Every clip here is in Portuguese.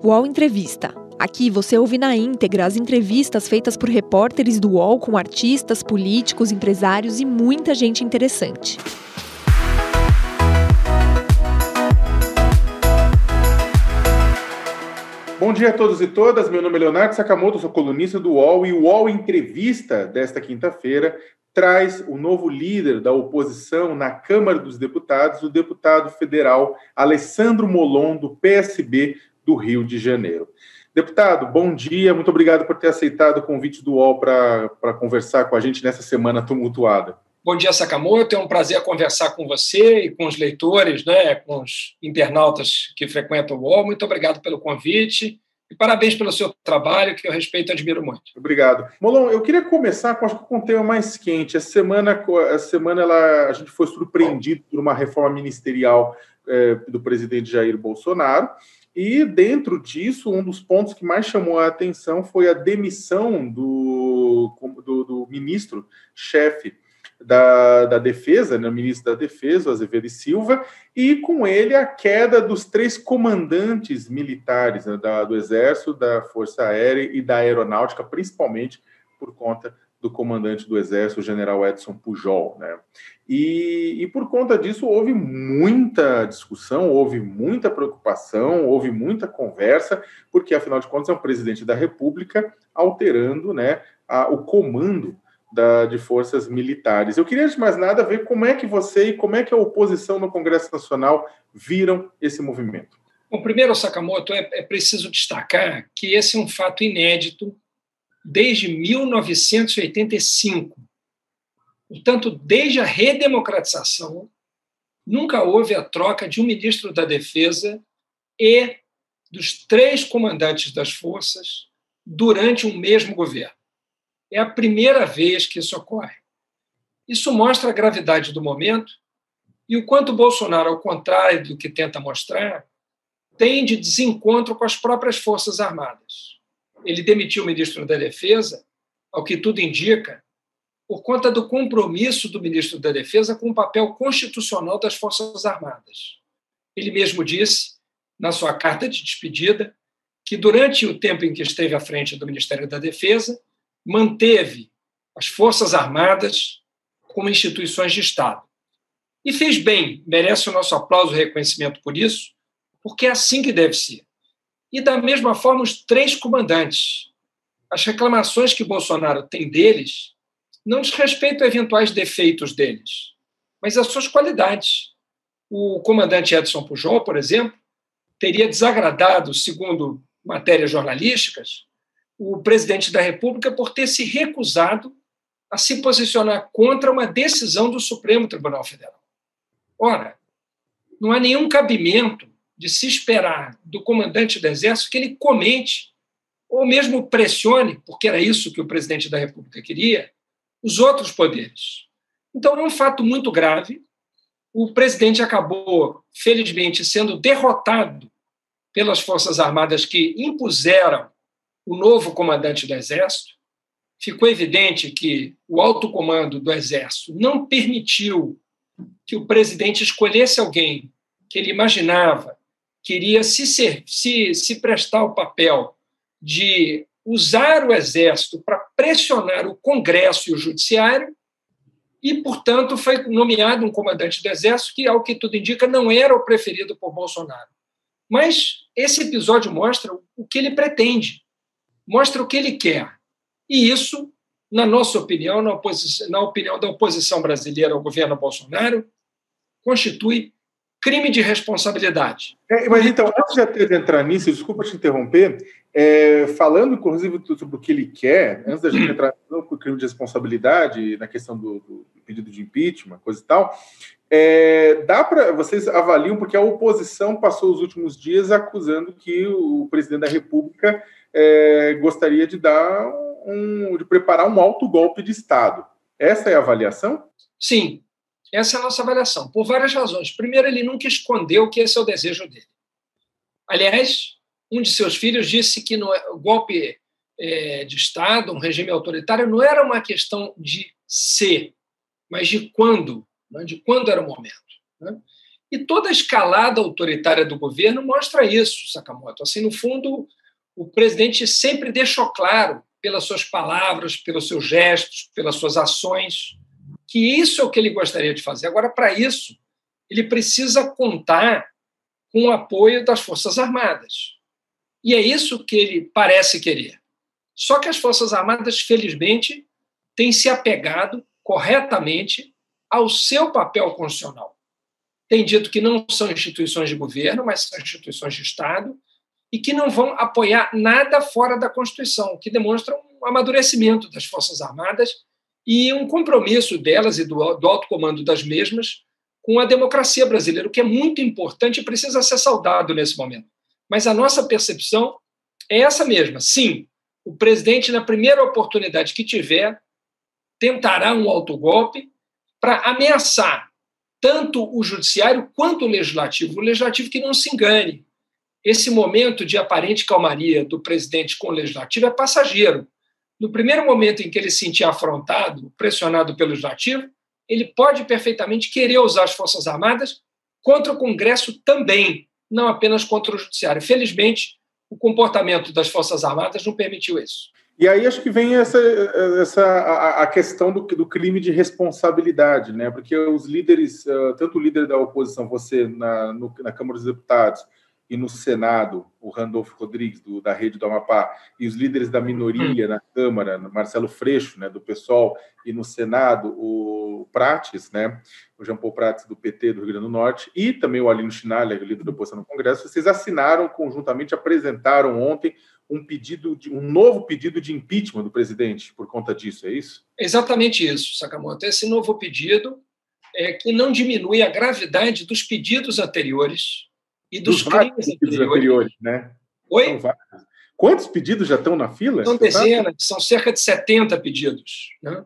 UOL Entrevista. Aqui você ouve na íntegra as entrevistas feitas por repórteres do UOL com artistas, políticos, empresários e muita gente interessante. Bom dia a todos e todas. Meu nome é Leonardo Sakamoto, sou colunista do UOL e o UOL Entrevista desta quinta-feira traz o novo líder da oposição na Câmara dos Deputados, o deputado federal Alessandro Molon, do PSB do Rio de Janeiro. Deputado, bom dia, muito obrigado por ter aceitado o convite do UOL para conversar com a gente nessa semana tumultuada. Bom dia, Sakamoto. É um prazer conversar com você e com os leitores, né, com os internautas que frequentam o UOL. Muito obrigado pelo convite e parabéns pelo seu trabalho, que eu respeito e admiro muito. Obrigado. Molon, eu queria começar com, acho, com um tema mais quente. Essa semana, essa semana ela, a gente foi surpreendido por uma reforma ministerial é, do presidente Jair Bolsonaro. E dentro disso, um dos pontos que mais chamou a atenção foi a demissão do, do, do ministro-chefe da, da Defesa, né, o ministro da Defesa, o Azevedo e Silva, e com ele a queda dos três comandantes militares né, da, do Exército, da Força Aérea e da Aeronáutica, principalmente por conta do comandante do Exército, o general Edson Pujol. Né? E, e, por conta disso houve muita discussão, houve muita preocupação, houve muita conversa, porque afinal de contas é um presidente da República alterando né, a, o comando da, de forças militares. Eu queria, de mais nada, ver como é que você e como é que a oposição no Congresso Nacional viram esse movimento. Bom, primeiro, Sakamoto, é, é preciso destacar que esse é um fato inédito desde 1985. Portanto, desde a redemocratização, nunca houve a troca de um ministro da Defesa e dos três comandantes das forças durante um mesmo governo. É a primeira vez que isso ocorre. Isso mostra a gravidade do momento e o quanto Bolsonaro, ao contrário do que tenta mostrar, tem de desencontro com as próprias Forças Armadas ele demitiu o ministro da Defesa, ao que tudo indica, por conta do compromisso do ministro da Defesa com o papel constitucional das Forças Armadas. Ele mesmo disse, na sua carta de despedida, que durante o tempo em que esteve à frente do Ministério da Defesa, manteve as Forças Armadas como instituições de Estado. E fez bem, merece o nosso aplauso e reconhecimento por isso, porque é assim que deve ser e, da mesma forma, os três comandantes. As reclamações que Bolsonaro tem deles não diz respeito a eventuais defeitos deles, mas às suas qualidades. O comandante Edson Pujol, por exemplo, teria desagradado, segundo matérias jornalísticas, o presidente da República por ter se recusado a se posicionar contra uma decisão do Supremo Tribunal Federal. Ora, não há nenhum cabimento de se esperar do comandante do Exército que ele comente, ou mesmo pressione, porque era isso que o presidente da República queria, os outros poderes. Então, é um fato muito grave. O presidente acabou, felizmente, sendo derrotado pelas Forças Armadas que impuseram o novo comandante do Exército. Ficou evidente que o alto comando do Exército não permitiu que o presidente escolhesse alguém que ele imaginava queria se, ser, se, se prestar o papel de usar o Exército para pressionar o Congresso e o Judiciário, e, portanto, foi nomeado um comandante do Exército que, ao que tudo indica, não era o preferido por Bolsonaro. Mas esse episódio mostra o que ele pretende, mostra o que ele quer. E isso, na nossa opinião, na, na opinião da oposição brasileira ao governo Bolsonaro, constitui crime de responsabilidade. É, mas então, antes de entrar nisso, desculpa te interromper, é, falando inclusive sobre o que ele quer, antes da gente entrar no crime de responsabilidade, na questão do, do pedido de impeachment, coisa e tal, é, dá para vocês avaliam porque a oposição passou os últimos dias acusando que o presidente da República é, gostaria de dar um, de preparar um alto golpe de Estado. Essa é a avaliação? Sim, essa é a nossa avaliação, por várias razões. Primeiro, ele nunca escondeu que esse é o desejo dele. Aliás, um de seus filhos disse que no é, golpe é, de Estado, um regime autoritário, não era uma questão de ser, mas de quando, né? de quando era o momento. Né? E toda a escalada autoritária do governo mostra isso, Sakamoto. Assim, no fundo, o presidente sempre deixou claro, pelas suas palavras, pelos seus gestos, pelas suas ações, que isso é o que ele gostaria de fazer. Agora, para isso, ele precisa contar com o apoio das Forças Armadas. E é isso que ele parece querer. Só que as Forças Armadas, felizmente, têm se apegado corretamente ao seu papel constitucional. Tem dito que não são instituições de governo, mas são instituições de Estado, e que não vão apoiar nada fora da Constituição, o que demonstra um amadurecimento das Forças Armadas e um compromisso delas e do, do alto comando das mesmas com a democracia brasileira, o que é muito importante e precisa ser saudado nesse momento. Mas a nossa percepção é essa mesma. Sim, o presidente, na primeira oportunidade que tiver, tentará um autogolpe para ameaçar tanto o judiciário quanto o legislativo. O legislativo que não se engane. Esse momento de aparente calmaria do presidente com o legislativo é passageiro. No primeiro momento em que ele se sentir afrontado, pressionado pelo legislativo, ele pode perfeitamente querer usar as Forças Armadas contra o Congresso também, não apenas contra o Judiciário. Felizmente, o comportamento das Forças Armadas não permitiu isso. E aí acho que vem essa, essa a, a questão do, do, crime de responsabilidade, né? Porque os líderes, tanto o líder da oposição, você na, no, na Câmara dos Deputados, e no Senado, o Randolfo Rodrigues, do, da Rede do Amapá, e os líderes da minoria na Câmara, Marcelo Freixo, né, do PSOL, e no Senado, o Prates, né, o Jean Paul Prates, do PT do Rio Grande do Norte, e também o Alino Schneider, líder da oposição no Congresso, vocês assinaram conjuntamente, apresentaram ontem um pedido, de, um novo pedido de impeachment do presidente por conta disso, é isso? Exatamente isso, Sakamoto. Esse novo pedido é que não diminui a gravidade dos pedidos anteriores, e dos, dos crimes anteriores. anteriores. né? Oi? Quantos pedidos já estão na fila? São dezenas, são cerca de 70 pedidos. Né?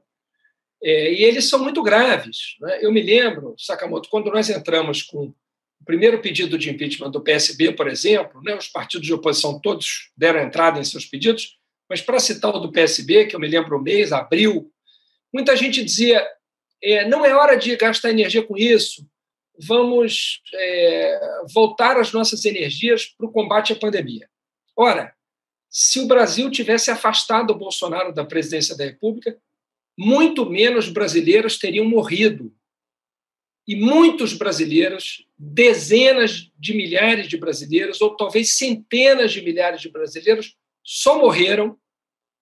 É, e eles são muito graves. Né? Eu me lembro, Sakamoto, quando nós entramos com o primeiro pedido de impeachment do PSB, por exemplo, né, os partidos de oposição todos deram entrada em seus pedidos, mas para citar o do PSB, que eu me lembro o mês, abril, muita gente dizia é, não é hora de gastar energia com isso, vamos é, voltar as nossas energias para o combate à pandemia. Ora, se o Brasil tivesse afastado o Bolsonaro da presidência da República, muito menos brasileiros teriam morrido. E muitos brasileiros, dezenas de milhares de brasileiros, ou talvez centenas de milhares de brasileiros, só morreram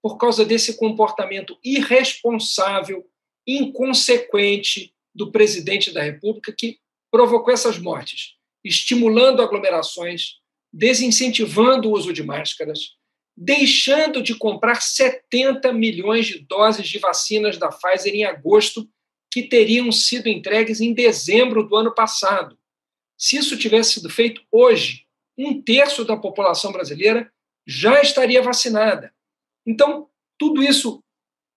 por causa desse comportamento irresponsável, inconsequente do presidente da República, que provocou essas mortes, estimulando aglomerações, desincentivando o uso de máscaras, deixando de comprar 70 milhões de doses de vacinas da Pfizer em agosto, que teriam sido entregues em dezembro do ano passado. Se isso tivesse sido feito hoje, um terço da população brasileira já estaria vacinada. Então, tudo isso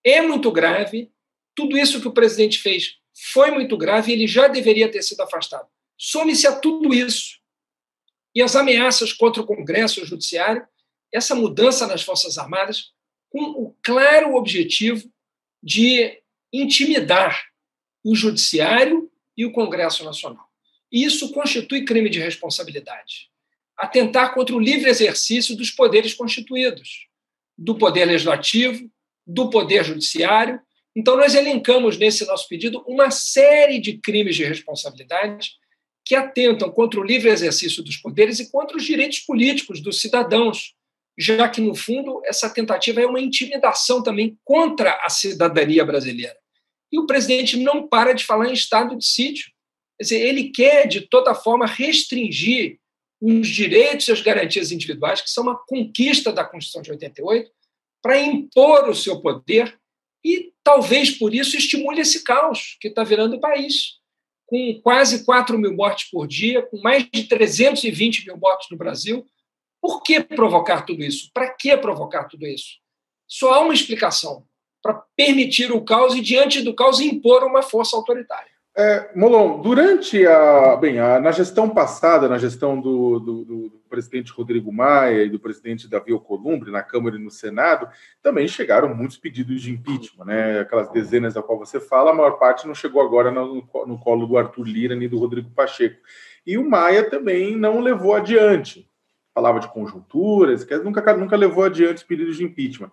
é muito grave, tudo isso que o presidente fez foi muito grave e ele já deveria ter sido afastado. Some-se a tudo isso e as ameaças contra o Congresso e o Judiciário, essa mudança nas Forças Armadas, com o claro objetivo de intimidar o Judiciário e o Congresso Nacional. Isso constitui crime de responsabilidade. Atentar contra o livre exercício dos poderes constituídos, do Poder Legislativo, do Poder Judiciário então, nós elencamos nesse nosso pedido uma série de crimes de responsabilidade que atentam contra o livre exercício dos poderes e contra os direitos políticos dos cidadãos, já que, no fundo, essa tentativa é uma intimidação também contra a cidadania brasileira. E o presidente não para de falar em estado de sítio. Quer dizer, ele quer, de toda forma, restringir os direitos e as garantias individuais, que são uma conquista da Constituição de 88, para impor o seu poder e talvez por isso estimule esse caos que está virando o país, com quase 4 mil mortes por dia, com mais de 320 mil mortes no Brasil. Por que provocar tudo isso? Para que provocar tudo isso? Só há uma explicação: para permitir o caos e, diante do caos, impor uma força autoritária. É, Molon, durante a. Bem, a, na gestão passada, na gestão do, do, do, presidente Rodrigo Maia e do presidente Davi Alcolumbre, na Câmara e no Senado, também chegaram muitos pedidos de impeachment, né? Aquelas dezenas da qual você fala, a maior parte não chegou agora no, no colo do Arthur Lira nem do Rodrigo Pacheco. e o Maia também não levou adiante. Falava de conjunturas, que nunca, nunca levou adiante os pedidos de impeachment.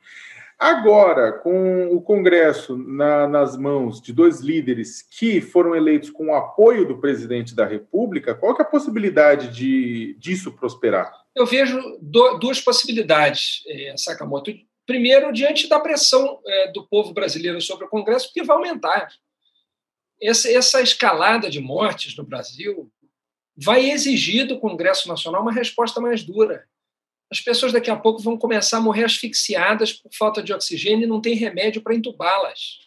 Agora, com o Congresso na, nas mãos de dois líderes que foram eleitos com o apoio do presidente da República, qual é a possibilidade de disso prosperar? Eu vejo do, duas possibilidades, é, Sakamoto. Primeiro, diante da pressão é, do povo brasileiro sobre o Congresso, que vai aumentar. Essa, essa escalada de mortes no Brasil vai exigir do Congresso Nacional uma resposta mais dura as pessoas daqui a pouco vão começar a morrer asfixiadas por falta de oxigênio e não tem remédio para entubá-las.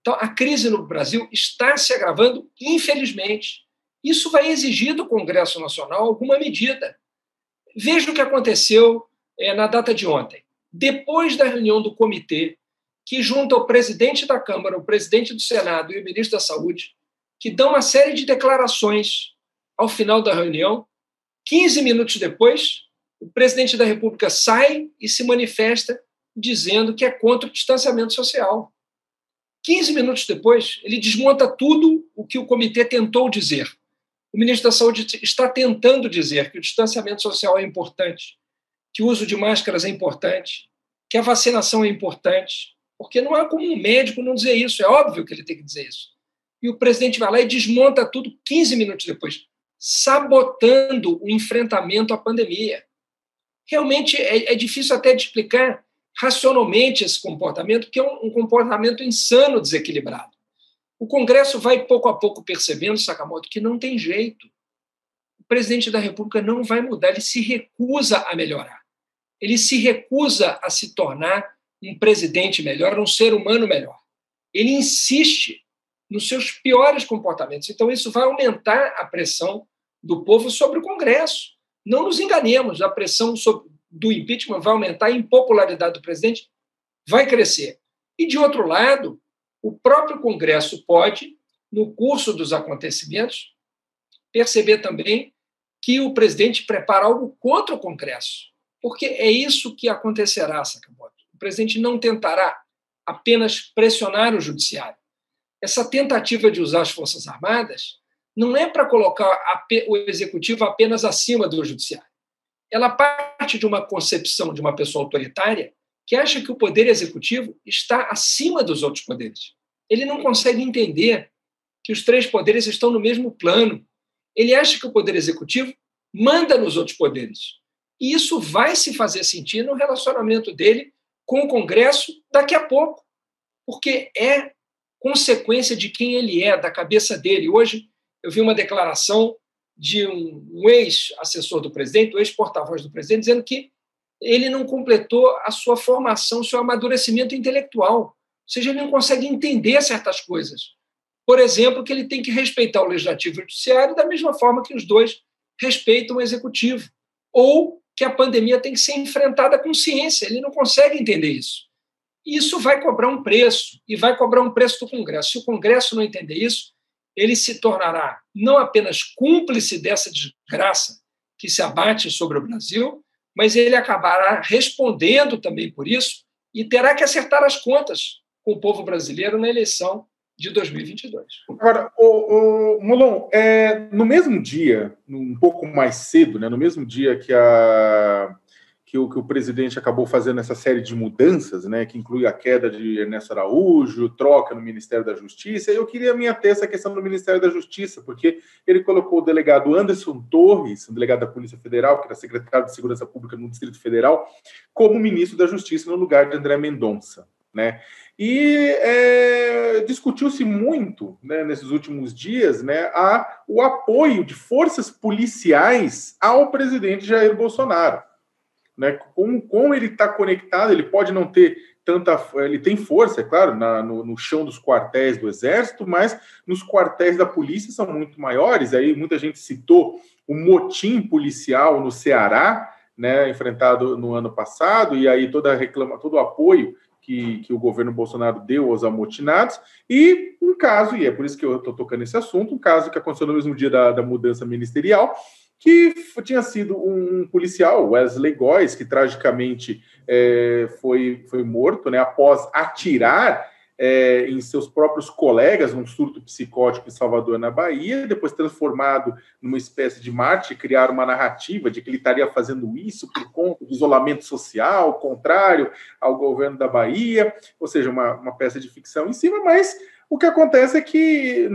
Então, a crise no Brasil está se agravando, infelizmente. Isso vai exigir do Congresso Nacional alguma medida. Veja o que aconteceu é, na data de ontem. Depois da reunião do comitê, que junta o presidente da Câmara, o presidente do Senado e o ministro da Saúde, que dão uma série de declarações ao final da reunião, 15 minutos depois, o presidente da República sai e se manifesta dizendo que é contra o distanciamento social. 15 minutos depois, ele desmonta tudo o que o comitê tentou dizer. O ministro da Saúde está tentando dizer que o distanciamento social é importante, que o uso de máscaras é importante, que a vacinação é importante, porque não há como um médico não dizer isso, é óbvio que ele tem que dizer isso. E o presidente vai lá e desmonta tudo 15 minutos depois, sabotando o enfrentamento à pandemia realmente é, é difícil até de explicar racionalmente esse comportamento, que é um, um comportamento insano, desequilibrado. O Congresso vai pouco a pouco percebendo, Sakamoto, que não tem jeito. O presidente da República não vai mudar, ele se recusa a melhorar. Ele se recusa a se tornar um presidente melhor, um ser humano melhor. Ele insiste nos seus piores comportamentos. Então, isso vai aumentar a pressão do povo sobre o Congresso. Não nos enganemos, a pressão sobre, do impeachment vai aumentar, a impopularidade do presidente vai crescer. E, de outro lado, o próprio Congresso pode, no curso dos acontecimentos, perceber também que o presidente prepara algo contra o Congresso. Porque é isso que acontecerá, Sakamoto. O presidente não tentará apenas pressionar o judiciário. Essa tentativa de usar as Forças Armadas não é para colocar o executivo apenas acima do judiciário. Ela parte de uma concepção de uma pessoa autoritária que acha que o poder executivo está acima dos outros poderes. Ele não consegue entender que os três poderes estão no mesmo plano. Ele acha que o poder executivo manda nos outros poderes. E isso vai se fazer sentir no relacionamento dele com o Congresso daqui a pouco, porque é consequência de quem ele é, da cabeça dele. Hoje, eu vi uma declaração de um, um ex-assessor do presidente, um ex-porta-voz do presidente, dizendo que ele não completou a sua formação, seu amadurecimento intelectual. Ou seja, ele não consegue entender certas coisas. Por exemplo, que ele tem que respeitar o legislativo e o judiciário da mesma forma que os dois respeitam o executivo. Ou que a pandemia tem que ser enfrentada com ciência. Ele não consegue entender isso. Isso vai cobrar um preço, e vai cobrar um preço do Congresso. Se o Congresso não entender isso, ele se tornará não apenas cúmplice dessa desgraça que se abate sobre o Brasil, mas ele acabará respondendo também por isso e terá que acertar as contas com o povo brasileiro na eleição de 2022. Agora, o, o Molon, é, no mesmo dia, um pouco mais cedo, né, no mesmo dia que a que o, que o presidente acabou fazendo essa série de mudanças, né, que inclui a queda de Ernesto Araújo, troca no Ministério da Justiça. Eu queria me ater essa questão do Ministério da Justiça, porque ele colocou o delegado Anderson Torres, um delegado da Polícia Federal, que era secretário de Segurança Pública no Distrito Federal, como ministro da Justiça no lugar de André Mendonça. Né? E é, discutiu-se muito né, nesses últimos dias né, a, o apoio de forças policiais ao presidente Jair Bolsonaro né? Como, como ele está conectado, ele pode não ter tanta. Ele tem força, é claro, na, no, no, chão dos quartéis do Exército, mas nos quartéis da polícia são muito maiores. Aí muita gente citou o motim policial no Ceará, né, enfrentado no ano passado, e aí toda reclama, todo o apoio que, que, o governo Bolsonaro deu aos amotinados, e um caso, e é por isso que eu estou tocando esse assunto, um caso que aconteceu no mesmo dia da, da mudança ministerial, que tinha sido um policial, Wesley Góes, que tragicamente é, foi, foi morto né, após atirar é, em seus próprios colegas, um surto psicótico em Salvador, na Bahia, depois transformado numa espécie de Marte, criar uma narrativa de que ele estaria fazendo isso por conta do isolamento social, contrário ao governo da Bahia, ou seja, uma, uma peça de ficção em cima, mas o que acontece é que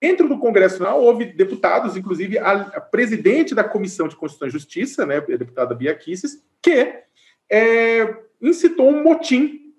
Dentro do Congresso Nacional, houve deputados, inclusive a, a, presidente da Comissão de Constituição e Justiça, né, a deputada Bia Kicis, que é, incitou um motim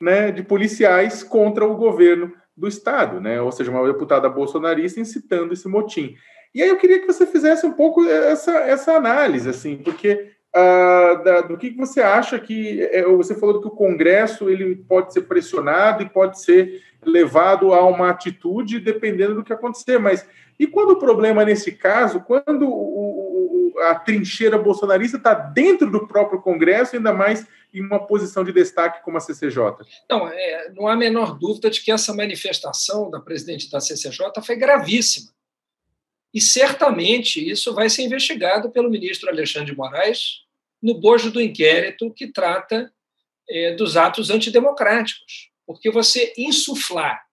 né, de policiais contra o governo do Estado, né, ou seja, uma deputada bolsonarista incitando esse motim. E aí eu queria que você fizesse um pouco essa, essa análise, assim, porque uh, da, do que, que você acha que é, você falou que o Congresso ele pode ser pressionado e pode ser levado a uma atitude dependendo do que acontecer. Mas e quando o problema nesse caso, quando o, o, a trincheira bolsonarista está dentro do próprio Congresso, ainda mais em uma posição de destaque como a CCJ? Não, é, não há a menor dúvida de que essa manifestação da presidente da CCJ foi gravíssima. E certamente isso vai ser investigado pelo ministro Alexandre de Moraes no bojo do inquérito que trata é, dos atos antidemocráticos. Porque você insuflar,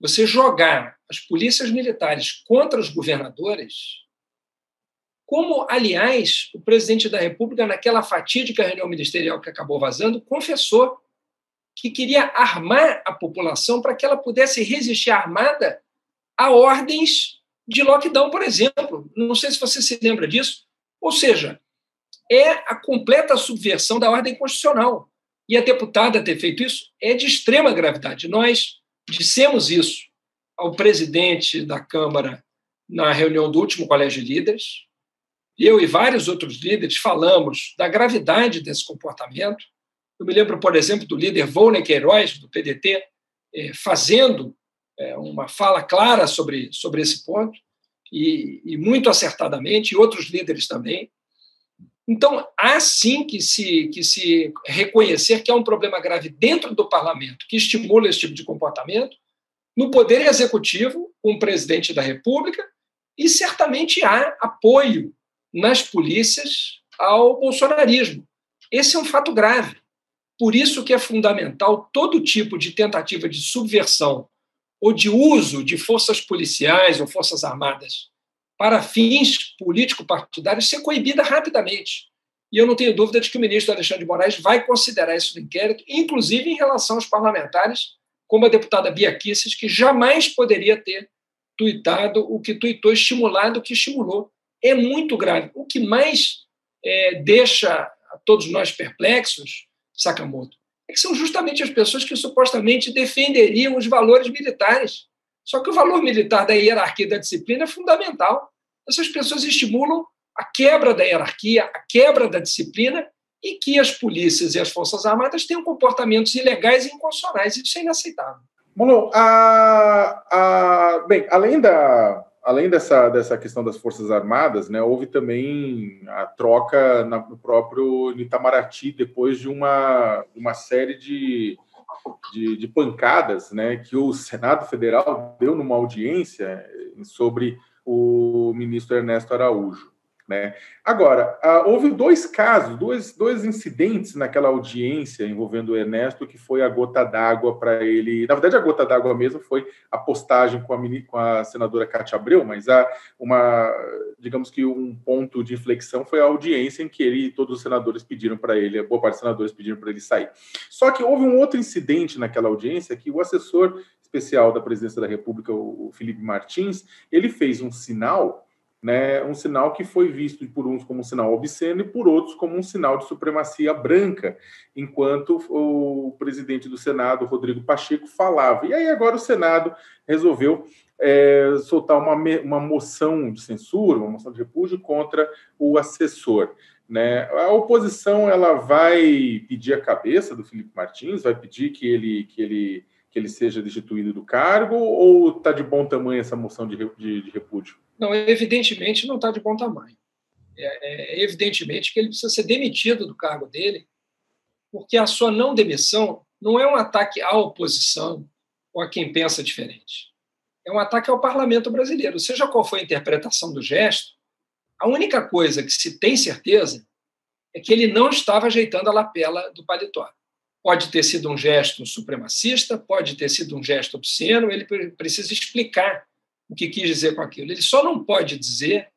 você jogar as polícias militares contra os governadores, como, aliás, o presidente da República, naquela fatídica reunião ministerial que acabou vazando, confessou que queria armar a população para que ela pudesse resistir armada a ordens de lockdown, por exemplo. Não sei se você se lembra disso. Ou seja, é a completa subversão da ordem constitucional. E a deputada ter feito isso é de extrema gravidade. Nós dissemos isso ao presidente da Câmara na reunião do último Colégio de Líderes. Eu e vários outros líderes falamos da gravidade desse comportamento. Eu me lembro, por exemplo, do líder Volney Queiroz, do PDT, eh, fazendo eh, uma fala clara sobre, sobre esse ponto, e muito acertadamente, e outros líderes também. Então, há sim que se, que se reconhecer que há um problema grave dentro do parlamento que estimula esse tipo de comportamento, no Poder Executivo, com o presidente da República, e certamente há apoio nas polícias ao bolsonarismo. Esse é um fato grave. Por isso que é fundamental todo tipo de tentativa de subversão ou de uso de forças policiais ou forças armadas para fins político-partidários ser coibida rapidamente. E eu não tenho dúvida de que o ministro Alexandre de Moraes vai considerar isso no inquérito, inclusive em relação aos parlamentares, como a deputada Bia Kicis, que jamais poderia ter tuitado o que tuitou, estimulado o que estimulou. É muito grave. O que mais é, deixa todos nós perplexos, Sakamoto, é que são justamente as pessoas que supostamente defenderiam os valores militares. Só que o valor militar da hierarquia da disciplina é fundamental essas pessoas estimulam a quebra da hierarquia, a quebra da disciplina e que as polícias e as forças armadas tenham comportamentos ilegais e inconstitucionais. Isso é inaceitável. Mono, a, a, bem, além da, além dessa, dessa questão das Forças Armadas, né, houve também a troca na, no próprio Itamaraty depois de uma, uma série de, de, de, pancadas né, que o Senado Federal deu numa audiência sobre o ministro Ernesto Araújo. Né? Agora, houve dois casos, dois, dois incidentes naquela audiência envolvendo o Ernesto, que foi a gota d'água para ele. Na verdade, a gota d'água mesmo foi a postagem com a, com a senadora Cátia Abreu, mas há uma, digamos que um ponto de inflexão foi a audiência em que ele e todos os senadores pediram para ele, boa parte dos senadores pediram para ele sair. Só que houve um outro incidente naquela audiência que o assessor especial da presidência da República, o Felipe Martins, ele fez um sinal, né, um sinal que foi visto por uns como um sinal obsceno e por outros como um sinal de supremacia branca, enquanto o presidente do Senado, Rodrigo Pacheco, falava. E aí agora o Senado resolveu é, soltar uma, uma moção de censura, uma moção de repúdio contra o assessor. Né? A oposição ela vai pedir a cabeça do Felipe Martins, vai pedir que ele, que ele que ele seja destituído do cargo ou está de bom tamanho essa moção de, de, de repúdio? Não, evidentemente não está de bom tamanho. É, é, evidentemente que ele precisa ser demitido do cargo dele, porque a sua não demissão não é um ataque à oposição ou a quem pensa diferente. É um ataque ao parlamento brasileiro. Seja qual for a interpretação do gesto, a única coisa que se tem certeza é que ele não estava ajeitando a lapela do paletó. Pode ter sido um gesto supremacista, pode ter sido um gesto obsceno, ele precisa explicar o que quis dizer com aquilo. Ele só não pode dizer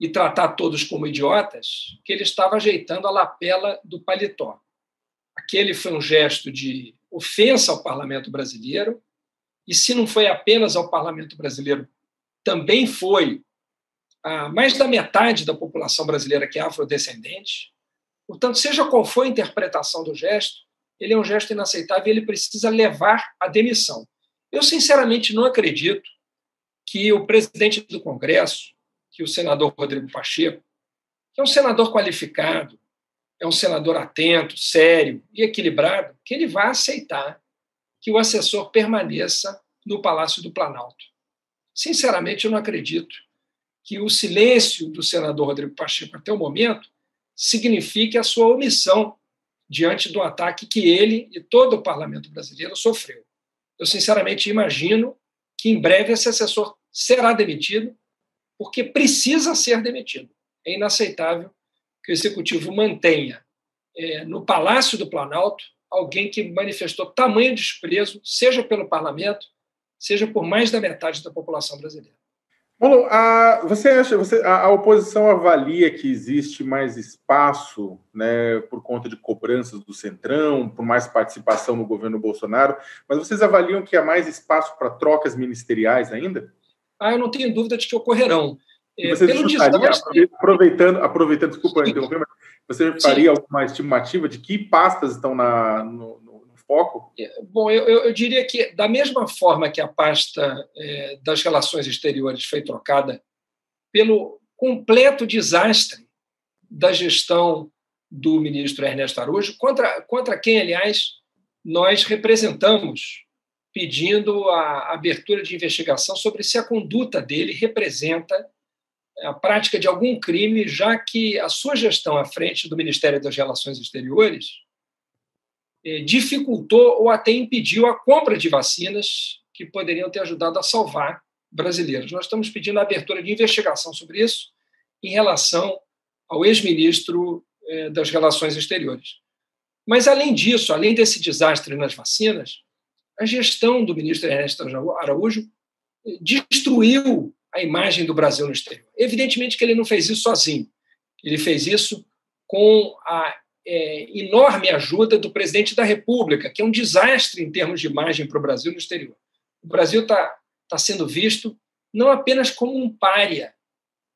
e tratar todos como idiotas que ele estava ajeitando a lapela do paletó. Aquele foi um gesto de ofensa ao parlamento brasileiro, e se não foi apenas ao parlamento brasileiro, também foi a mais da metade da população brasileira que é afrodescendente. Portanto, seja qual for a interpretação do gesto, ele é um gesto inaceitável e ele precisa levar à demissão. Eu, sinceramente, não acredito que o presidente do Congresso, que o senador Rodrigo Pacheco, que é um senador qualificado, é um senador atento, sério e equilibrado, que ele vai aceitar que o assessor permaneça no Palácio do Planalto. Sinceramente, eu não acredito que o silêncio do senador Rodrigo Pacheco até o momento signifique a sua omissão diante do ataque que ele e todo o parlamento brasileiro sofreu. Eu, sinceramente, imagino que em breve esse assessor será demitido, porque precisa ser demitido. É inaceitável que o executivo mantenha é, no Palácio do Planalto alguém que manifestou tamanho desprezo, seja pelo parlamento, seja por mais da metade da população brasileira. Paulo, a, você acha, você, a, a, oposição avalia que existe mais espaço, né, por conta de cobranças do Centrão, por mais participação no governo Bolsonaro, mas vocês avaliam que há mais espaço para trocas ministeriais ainda? Ah, eu não tenho dúvida de que ocorrerão. É, você pelo desastre... aproveitando, aproveitando, desculpa interromper, mas você faria alguma estimativa de que pastas estão na, no, foco? É, bom, eu, eu, diria que, da mesma forma que a pasta é, das relações exteriores foi trocada pelo completo desastre da gestão do ministro Ernesto Araújo, contra, contra quem, aliás, nós representamos, pedindo a abertura de investigação sobre se a conduta dele representa a prática de algum crime, já que a sua gestão à frente do Ministério das Relações Exteriores dificultou ou até impediu a compra de vacinas que poderiam ter ajudado a salvar brasileiros. Nós estamos pedindo a abertura de investigação sobre isso em relação ao ex-ministro é, das Relações Exteriores. Mas, além disso, além desse desastre nas vacinas, a gestão do ministro Ernesto Araújo é, destruiu a imagem do Brasil no exterior. Evidentemente que ele não fez isso sozinho. Ele fez isso com a é, enorme ajuda do presidente da República, que é um desastre em termos de imagem para o Brasil no exterior. O Brasil está tá sendo visto não apenas como um pária.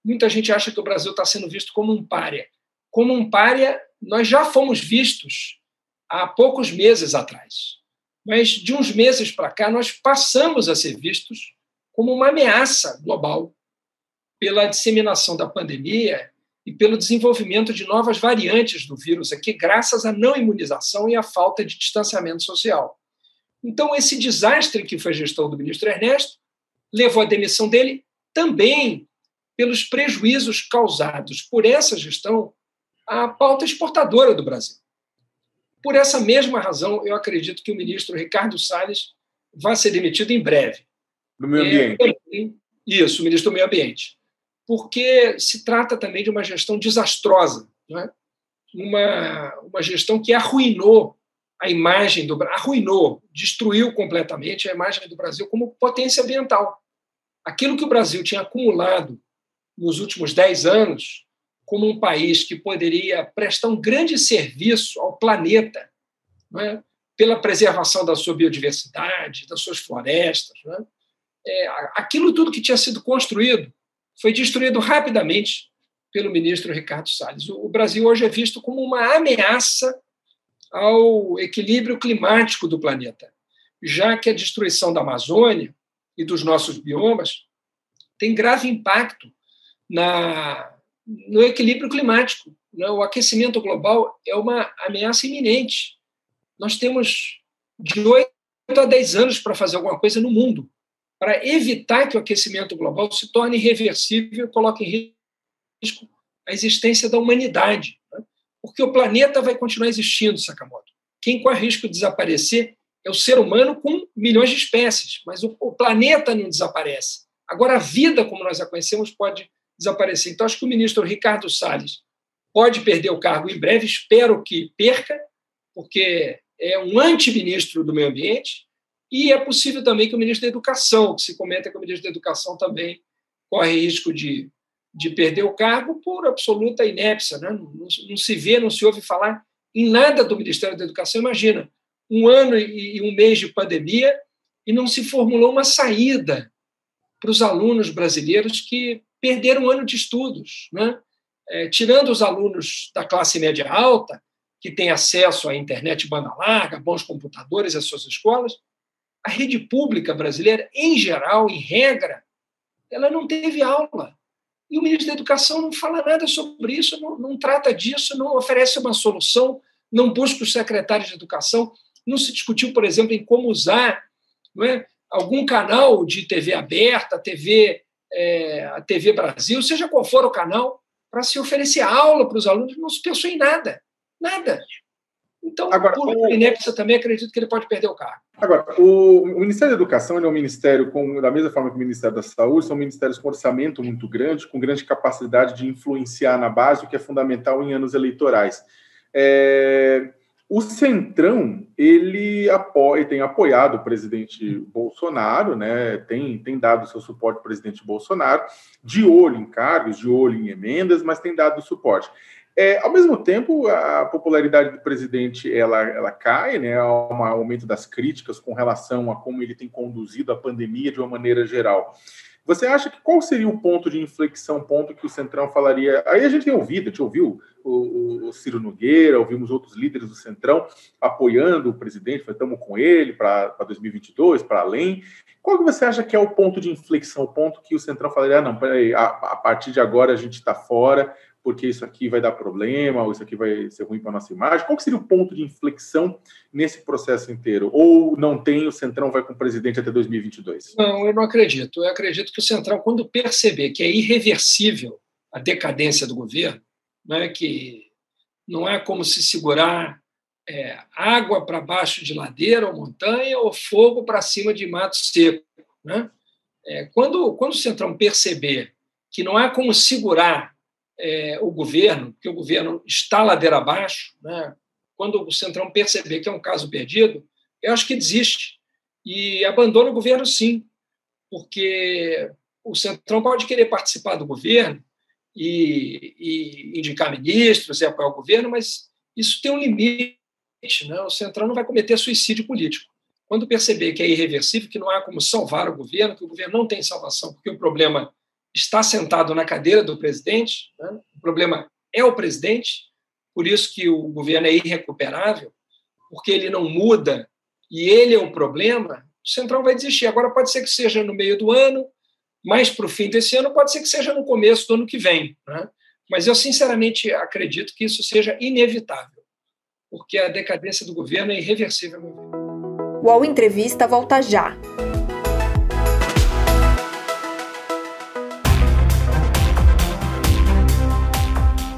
Muita gente acha que o Brasil está sendo visto como um pária. Como um pária, nós já fomos vistos há poucos meses atrás. Mas de uns meses para cá, nós passamos a ser vistos como uma ameaça global pela disseminação da pandemia e pelo desenvolvimento de novas variantes do vírus aqui, graças à não imunização e à falta de distanciamento social. Então, esse desastre que foi a gestão do ministro Ernesto levou à demissão dele também pelos prejuízos causados por essa gestão à pauta exportadora do Brasil. Por essa mesma razão, eu acredito que o ministro Ricardo Salles vai ser demitido em breve. Do meio ambiente. É, isso, o ministro do meio ambiente porque se trata também de uma gestão desastrosa, é? uma, uma gestão que arruinou a imagem do arruinou, destruiu completamente a imagem do Brasil como potência ambiental. Aquilo que o Brasil tinha acumulado nos últimos dez anos como um país que poderia prestar um grande serviço ao planeta, é? pela preservação da sua biodiversidade, das suas florestas. É? é, aquilo tudo que tinha sido construído foi destruído rapidamente pelo ministro Ricardo Salles. O Brasil hoje é visto como uma ameaça ao equilíbrio climático do planeta, já que a destruição da Amazônia e dos nossos biomas tem grave impacto na, no equilíbrio climático. Né? O aquecimento global é uma ameaça iminente. Nós temos de 8 a 10 anos para fazer alguma coisa no mundo para evitar que o aquecimento global se torne irreversível e coloque em risco a existência da humanidade. Né? Porque o planeta vai continuar existindo, Sakamoto. Quem corre risco de desaparecer é o ser humano com milhões de espécies, mas o, o planeta não desaparece. Agora, a vida, como nós a conhecemos, pode desaparecer. Então, acho que o ministro Ricardo Salles pode perder o cargo em breve, espero que perca, porque é um antiministro do meio ambiente, e é possível também que o ministro da Educação, que se comenta que o ministro da Educação também corre risco de, de perder o cargo por absoluta inépcia. Né? Não, não, se vê, não se ouve falar em nada do Ministério da Educação. Imagina, um ano e um mês de pandemia e não se formulou uma saída para os alunos brasileiros que perderam um ano de estudos. Né? É, tirando os alunos da classe média alta, que têm acesso à internet banda larga, bons computadores às suas escolas, a rede pública brasileira, em geral, em regra, ela não teve aula. E o ministro da Educação não fala nada sobre isso, não, não trata disso, não oferece uma solução, não busca os secretários de Educação. Não se discutiu, por exemplo, em como usar não é, algum canal de TV aberta, TV, é, a TV Brasil, seja qual for o canal, para se oferecer aula para os alunos. Não se pensou em nada. Nada. Então, Agora, por o... inépcia também, acredito que ele pode perder o cargo. Agora, o, o Ministério da Educação é um ministério, com, da mesma forma que o Ministério da Saúde, são ministérios com orçamento muito grande, com grande capacidade de influenciar na base, o que é fundamental em anos eleitorais. É, o Centrão, ele apoia, tem apoiado o presidente Bolsonaro, né, tem, tem dado seu suporte ao presidente Bolsonaro, de olho em cargos, de olho em emendas, mas tem dado suporte. É, ao mesmo tempo, a popularidade do presidente ela, ela cai, né? Há um aumento das críticas com relação a como ele tem conduzido a pandemia de uma maneira geral. Você acha que qual seria o ponto de inflexão, ponto que o Centrão falaria? Aí a gente tem ouvido, a gente ouviu o, o, o Ciro Nogueira, ouvimos outros líderes do Centrão apoiando o presidente, estamos com ele para 2022, para além. Qual que você acha que é o ponto de inflexão, o ponto que o Centrão falaria, ah, não, peraí, a, a partir de agora a gente está fora, porque isso aqui vai dar problema, ou isso aqui vai ser ruim para a nossa imagem? Qual seria o ponto de inflexão nesse processo inteiro? Ou não tem, o Centrão vai com o presidente até 2022? Não, eu não acredito. Eu acredito que o Centrão, quando perceber que é irreversível a decadência do governo, né, que não é como se segurar é, água para baixo de ladeira ou montanha ou fogo para cima de mato seco. Né? É, quando, quando o Centrão perceber que não é como segurar é, o governo, que o governo está ladeira abaixo, né? quando o Centrão perceber que é um caso perdido, eu acho que desiste e abandona o governo sim, porque o Centrão pode querer participar do governo e, e indicar ministros e apoiar o governo, mas isso tem um limite. Né? O Centrão não vai cometer suicídio político. Quando perceber que é irreversível, que não há como salvar o governo, que o governo não tem salvação, porque o problema está sentado na cadeira do presidente, né? o problema é o presidente, por isso que o governo é irrecuperável, porque ele não muda e ele é o problema, o Centrão vai desistir. Agora, pode ser que seja no meio do ano, mais para o fim desse ano, pode ser que seja no começo do ano que vem. Né? Mas eu, sinceramente, acredito que isso seja inevitável, porque a decadência do governo é irreversível. O UOL Entrevista volta já.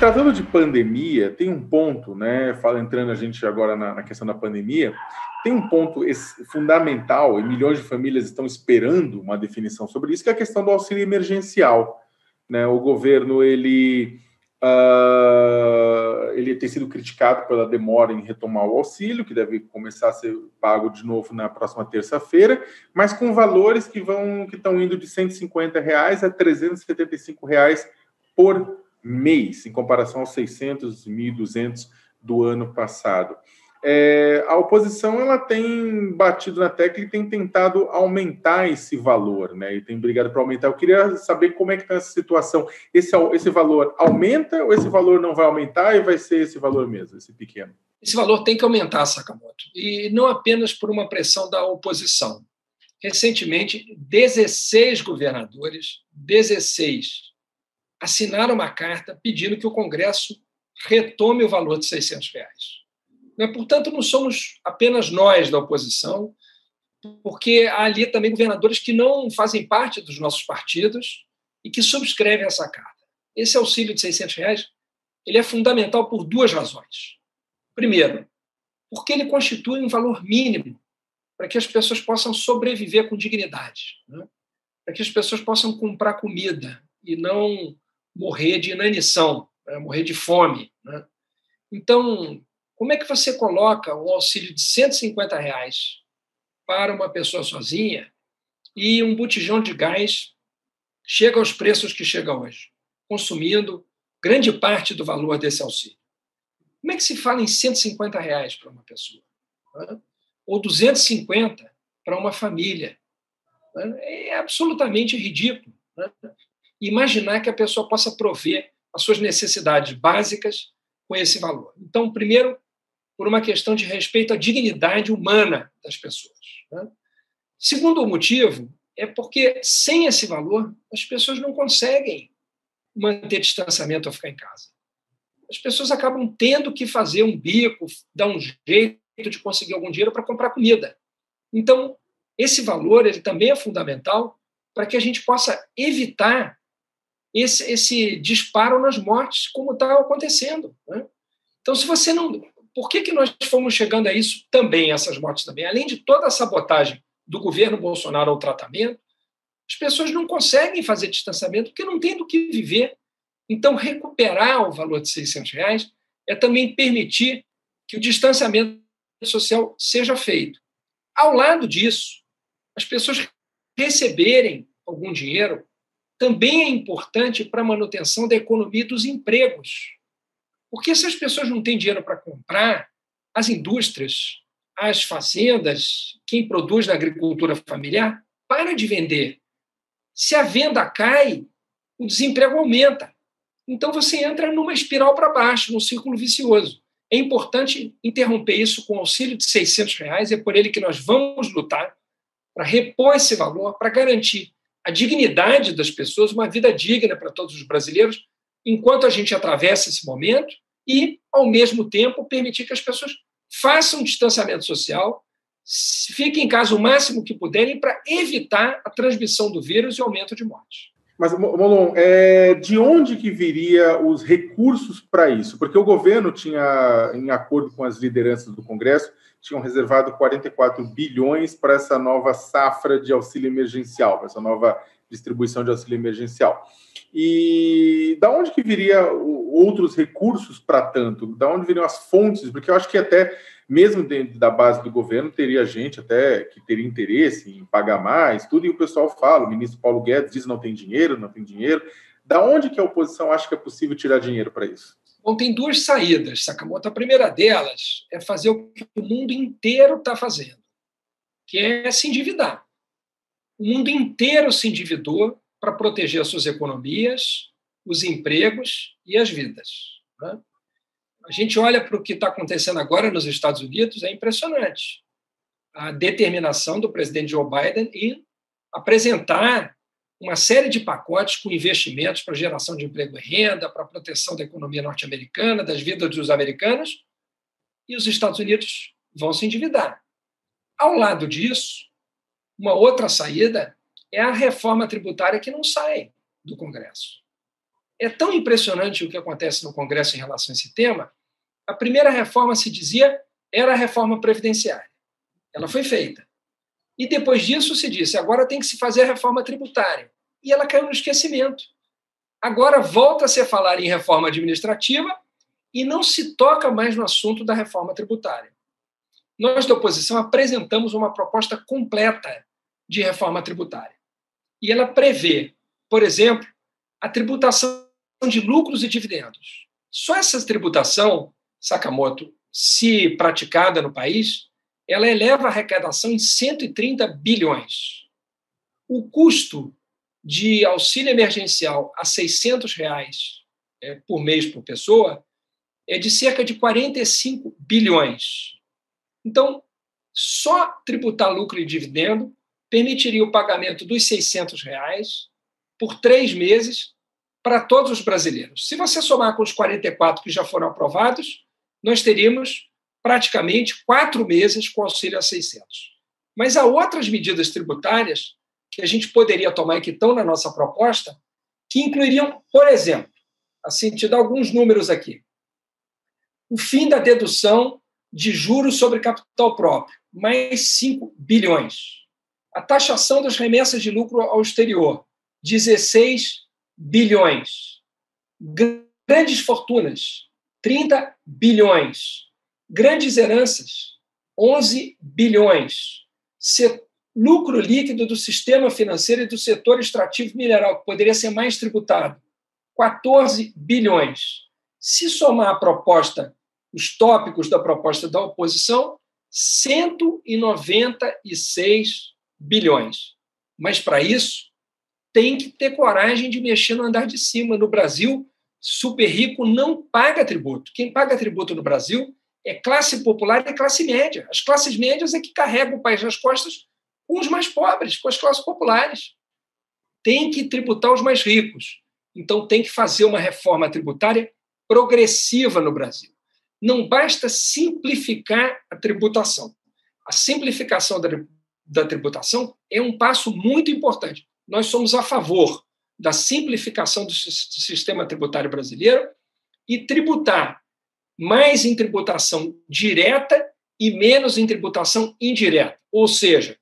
Tratando de pandemia, tem um ponto, né? Entrando a gente agora na, na questão da pandemia, tem um ponto fundamental e milhões de famílias estão esperando uma definição sobre isso, que é a questão do auxílio emergencial. Né? O governo ele uh, ele tem sido criticado pela demora em retomar o auxílio, que deve começar a ser pago de novo na próxima terça-feira, mas com valores que vão que estão indo de 150 reais a 375 reais por mês, em comparação aos 600, 1.200 do ano passado. É, a oposição ela tem batido na tecla e tem tentado aumentar esse valor, né? E tem brigado para aumentar. Eu queria saber como é que está essa situação. Esse, esse valor aumenta ou esse valor não vai aumentar e vai ser esse valor mesmo, esse pequeno? Esse valor tem que aumentar, Sakamoto, e não apenas por uma pressão da oposição. Recentemente, 16 governadores, 16 assinaram uma carta pedindo que o Congresso retome o valor de 600 reais. Né? Portanto, não somos apenas nós da oposição, porque há ali também governadores que não fazem parte dos nossos partidos e que subscrevem essa carta. Esse auxílio de 600 reais ele é fundamental por duas razões. Primeiro, porque ele constitui um valor mínimo para que as pessoas possam sobreviver com dignidade, né? para que as pessoas possam comprar comida e não morrer de inanição, né? morrer de fome. Né? Então, como é que você coloca um auxílio de 150 reais para uma pessoa sozinha e um botijão de gás chega aos preços que chega hoje, consumindo grande parte do valor desse auxílio? Como é que se fala em 150 reais para uma pessoa? Né? Ou 250 para uma família? É absolutamente ridículo. Né? Imaginar que a pessoa possa prover as suas necessidades básicas com esse valor. Então, primeiro, por uma questão de respeito à dignidade humana das pessoas. Né? Segundo motivo, é porque sem esse valor, as pessoas não conseguem manter distanciamento ou ficar em casa. As pessoas acabam tendo que fazer um bico, dar um jeito de conseguir algum dinheiro para comprar comida. Então, esse valor ele também é fundamental para que a gente possa evitar esse, esse disparo nas mortes, como está acontecendo. Né? Então, se você não por que, que nós fomos chegando a isso também, essas mortes também? Além de toda a sabotagem do governo Bolsonaro ao tratamento, as pessoas não conseguem fazer distanciamento porque não tem do que viver. Então, recuperar o valor de 600 reais é também permitir que o distanciamento social seja feito. Ao lado disso, as pessoas receberem algum dinheiro também é importante para a manutenção da economia e dos empregos. Porque se as pessoas não têm dinheiro para comprar, as indústrias, as fazendas, quem produz na agricultura familiar, para de vender. Se a venda cai, o desemprego aumenta. Então você entra numa espiral para baixo, num círculo vicioso. É importante interromper isso com auxílio de 600 reais, é por ele que nós vamos lutar para repor esse valor, para garantir a dignidade das pessoas, uma vida digna para todos os brasileiros, enquanto a gente atravessa esse momento e, ao mesmo tempo, permitir que as pessoas façam um distanciamento social, fiquem em casa o máximo que puderem para evitar a transmissão do vírus e o aumento de mortes. Mas, Molon, é, de onde que viria os recursos para isso? Porque o governo tinha, em acordo com as lideranças do Congresso, tinham reservado 44 bilhões para essa nova safra de auxílio emergencial, para essa nova distribuição de auxílio emergencial. E da onde que viria outros recursos para tanto? Da onde viriam as fontes? Porque eu acho que até mesmo dentro da base do governo teria gente até que teria interesse em pagar mais, tudo e o pessoal fala, o ministro Paulo Guedes diz não tem dinheiro, não tem dinheiro. Da onde que a oposição acha que é possível tirar dinheiro para isso? Bom, tem duas saídas, Sakamoto. A primeira delas é fazer o que o mundo inteiro está fazendo, que é se endividar. O mundo inteiro se endividou para proteger as suas economias, os empregos e as vidas. Né? A gente olha para o que está acontecendo agora nos Estados Unidos, é impressionante. A determinação do presidente Joe Biden em apresentar uma série de pacotes com investimentos para geração de emprego e renda, para proteção da economia norte-americana, das vidas dos americanos, e os Estados Unidos vão se endividar. Ao lado disso, uma outra saída é a reforma tributária que não sai do Congresso. É tão impressionante o que acontece no Congresso em relação a esse tema. A primeira reforma se dizia era a reforma previdenciária. Ela foi feita. E depois disso se disse, agora tem que se fazer a reforma tributária. E ela caiu no esquecimento. Agora volta a se falar em reforma administrativa e não se toca mais no assunto da reforma tributária. Nós da oposição apresentamos uma proposta completa de reforma tributária. E ela prevê, por exemplo, a tributação de lucros e dividendos. Só essa tributação, Sakamoto, se praticada no país, ela eleva a arrecadação em 130 bilhões. O custo de auxílio emergencial a 600 reais é, por mês por pessoa é de cerca de 45 bilhões. Então, só tributar lucro e dividendo permitiria o pagamento dos 600 reais por três meses para todos os brasileiros. Se você somar com os 44 que já foram aprovados, nós teríamos praticamente quatro meses com auxílio a 600. Mas há outras medidas tributárias que a gente poderia tomar e que estão na nossa proposta, que incluiriam, por exemplo, assim, te dar alguns números aqui. O fim da dedução de juros sobre capital próprio, mais 5 bilhões. A taxação das remessas de lucro ao exterior, 16 bilhões. Grandes fortunas, 30 bilhões. Grandes heranças, 11 bilhões. Lucro líquido do sistema financeiro e do setor extrativo mineral, que poderia ser mais tributado, 14 bilhões. Se somar a proposta, os tópicos da proposta da oposição, 196 bilhões. Mas, para isso, tem que ter coragem de mexer no andar de cima. No Brasil, super rico não paga tributo. Quem paga tributo no Brasil é classe popular e classe média. As classes médias é que carregam o país nas costas com os mais pobres, com as classes populares. Tem que tributar os mais ricos. Então, tem que fazer uma reforma tributária progressiva no Brasil. Não basta simplificar a tributação. A simplificação da, da tributação é um passo muito importante. Nós somos a favor da simplificação do sistema tributário brasileiro e tributar mais em tributação direta e menos em tributação indireta. Ou seja,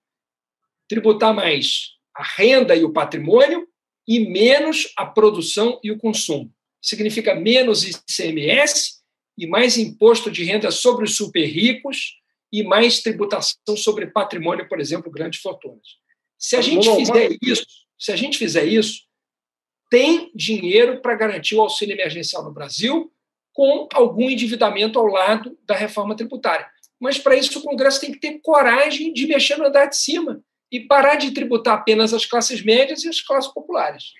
tributar mais a renda e o patrimônio e menos a produção e o consumo. Significa menos ICMS e mais imposto de renda sobre os super ricos e mais tributação sobre patrimônio, por exemplo, grandes fortunas. Se a gente fizer isso, se a gente fizer isso, tem dinheiro para garantir o auxílio emergencial no Brasil, com algum endividamento ao lado da reforma tributária. Mas para isso o Congresso tem que ter coragem de mexer no andar de cima e parar de tributar apenas as classes médias e as classes populares.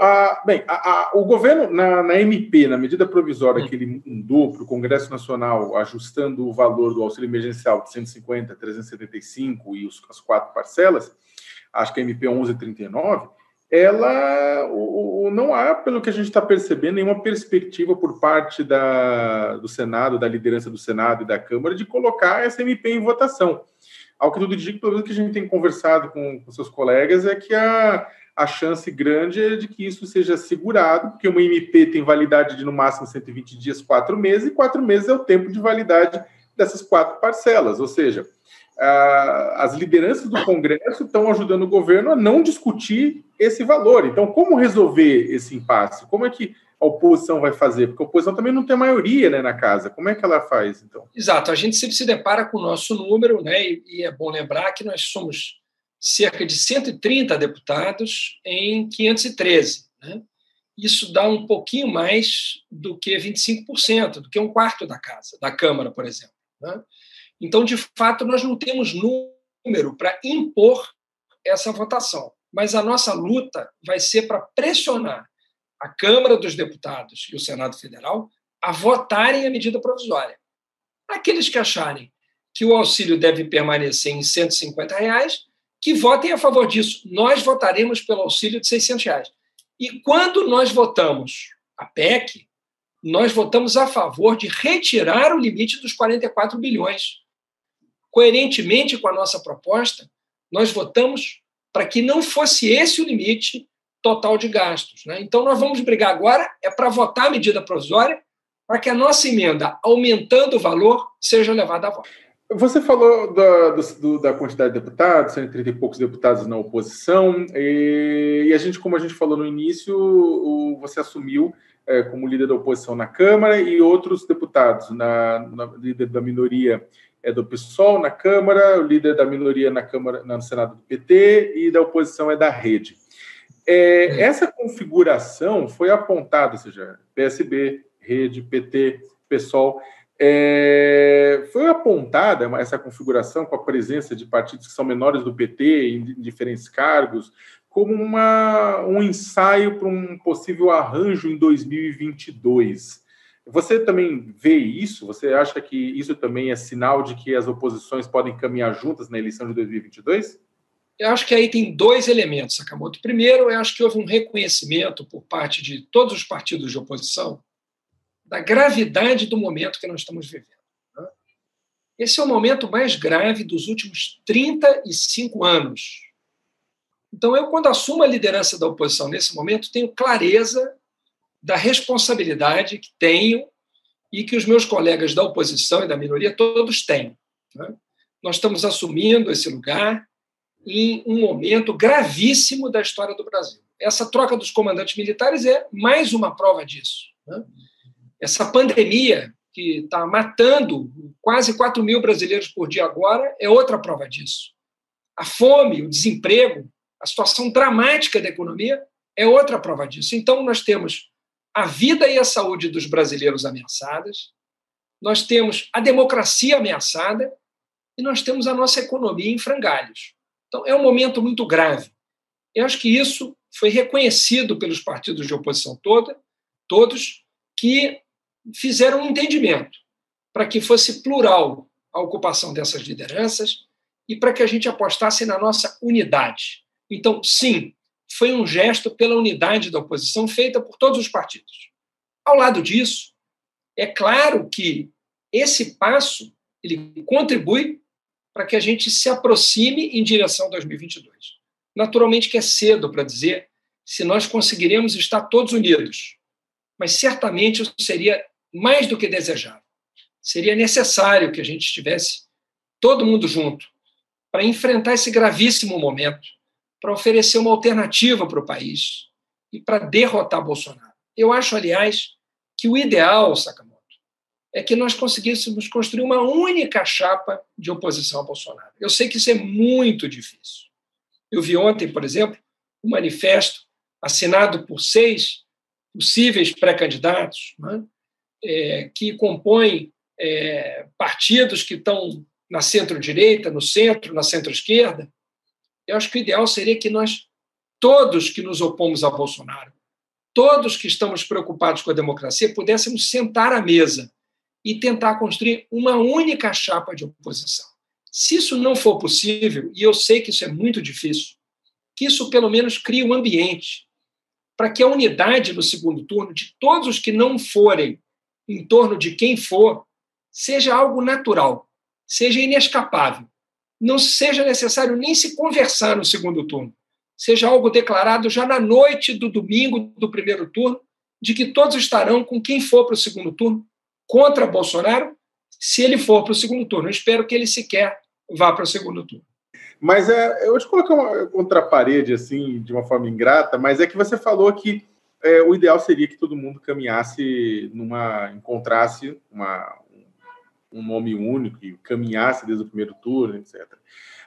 A, bem, a, a, o governo, na, na, MP, na medida provisória que ele mandou para o Congresso Nacional, ajustando o valor do auxílio emergencial de 150, 375 e os, as quatro parcelas, acho que a MP 1139, ela não há, pelo que a gente está percebendo, nenhuma perspectiva por parte da, do Senado, da liderança do Senado e da Câmara, de colocar essa MP em votação. Ao que tudo indica, pelo menos que a gente tem conversado com, com seus colegas, é que a, a chance grande é de que isso seja segurado, porque uma MP tem validade de no máximo 120 dias, quatro meses, e quatro meses é o tempo de validade dessas quatro parcelas. Ou seja, as lideranças do Congresso estão ajudando o governo a não discutir esse valor. Então, como resolver esse impasse? Como é que a oposição vai fazer? Porque a oposição também não tem maioria né, na casa. Como é que ela faz, então? Exato. A gente sempre se depara com o nosso número, né? E, é bom lembrar que nós somos cerca de 130 deputados em 513. Né? Isso dá um pouquinho mais do que 25%, do que um quarto da casa, da Câmara, por exemplo. Né? Então, de fato, nós não temos número para impor essa votação. Mas a nossa luta vai ser para pressionar a Câmara dos Deputados e o Senado Federal a votarem a medida provisória. Aqueles que acharem que o auxílio deve permanecer em 150 reais, que votem a favor disso. Nós votaremos pelo auxílio de 600 reais. E quando nós votamos a PEC, nós votamos a favor de retirar o limite dos 44 bilhões coerentemente com a nossa proposta, nós votamos para que não fosse esse o limite total de gastos. Né? Então, nós vamos brigar agora é para votar a medida provisória para que a nossa emenda, aumentando o valor, seja levada a voto. Você falou da, do, da quantidade de deputados, 130 e poucos deputados na oposição, e, e, a gente, como a gente falou no início, o, você assumiu é, como líder da oposição na Câmara e outros deputados, na, na líder da minoria é do PSOL na Câmara, o líder da minoria na Câmara, no Senado do PT e da oposição é da Rede. É, essa configuração foi apontada, ou seja, PSB, Rede, PT, PSOL, é, foi apontada essa configuração com a presença de partidos que são menores do PT em diferentes cargos como uma, um ensaio para um possível arranjo em 2022. Você também vê isso? Você acha que isso também é sinal de que as oposições podem caminhar juntas na eleição de 2022? Eu acho que aí tem dois elementos, Sakamoto. Primeiro, eu acho que houve um reconhecimento por parte de todos os partidos de oposição da gravidade do momento que nós estamos vivendo. Né? esse é o momento mais grave dos últimos 35 anos. Então, eu, quando assumo a liderança da oposição nesse momento, tenho clareza da responsabilidade que tenho e que os meus colegas da oposição e da minoria todos têm. Né? Nós estamos assumindo esse lugar em um momento gravíssimo da história do Brasil. Essa troca dos comandantes militares é mais uma prova disso. Né? Essa pandemia que está matando quase 4 mil brasileiros por dia agora é outra prova disso. A fome, o desemprego, a situação dramática da economia é outra prova disso. Então, nós temos a vida e a saúde dos brasileiros ameaçadas, nós temos a democracia ameaçada e nós temos a nossa economia em frangalhos. Então, é um momento muito grave. Eu acho que isso foi reconhecido pelos partidos de oposição toda, todos, que fizeram um entendimento para que fosse plural a ocupação dessas lideranças e para que a gente apostasse na nossa unidade. Então, sim, foi um gesto pela unidade da oposição feita por todos os partidos. Ao lado disso, é claro que esse passo ele contribui para que a gente se aproxime em direção a 2022. Naturalmente que é cedo para dizer se nós conseguiremos estar todos unidos, mas certamente isso seria mais do que desejável. Seria necessário que a gente estivesse todo mundo junto para enfrentar esse gravíssimo momento para oferecer uma alternativa para o país e para derrotar Bolsonaro. Eu acho, aliás, que o ideal, Sakamoto, é que nós conseguíssemos construir uma única chapa de oposição a Bolsonaro. Eu sei que isso é muito difícil. Eu vi ontem, por exemplo, um manifesto assinado por seis possíveis pré-candidatos, né, é, que compõem é, partidos que estão na centro-direita, no centro, na centro-esquerda, eu acho que o ideal seria que nós, todos que nos opomos a Bolsonaro, todos que estamos preocupados com a democracia, pudéssemos sentar à mesa e tentar construir uma única chapa de oposição. Se isso não for possível, e eu sei que isso é muito difícil, que isso pelo menos crie um ambiente para que a unidade no segundo turno de todos os que não forem em torno de quem for seja algo natural, seja inescapável não seja necessário nem se conversar no segundo turno. Seja algo declarado já na noite do domingo do primeiro turno, de que todos estarão com quem for para o segundo turno contra Bolsonaro, se ele for para o segundo turno. Eu espero que ele sequer vá para o segundo turno. Mas é, eu te colocar uma contra a parede, assim, de uma forma ingrata, mas é que você falou que é, o ideal seria que todo mundo caminhasse numa. encontrasse uma, um nome único e caminhasse desde o primeiro turno, etc.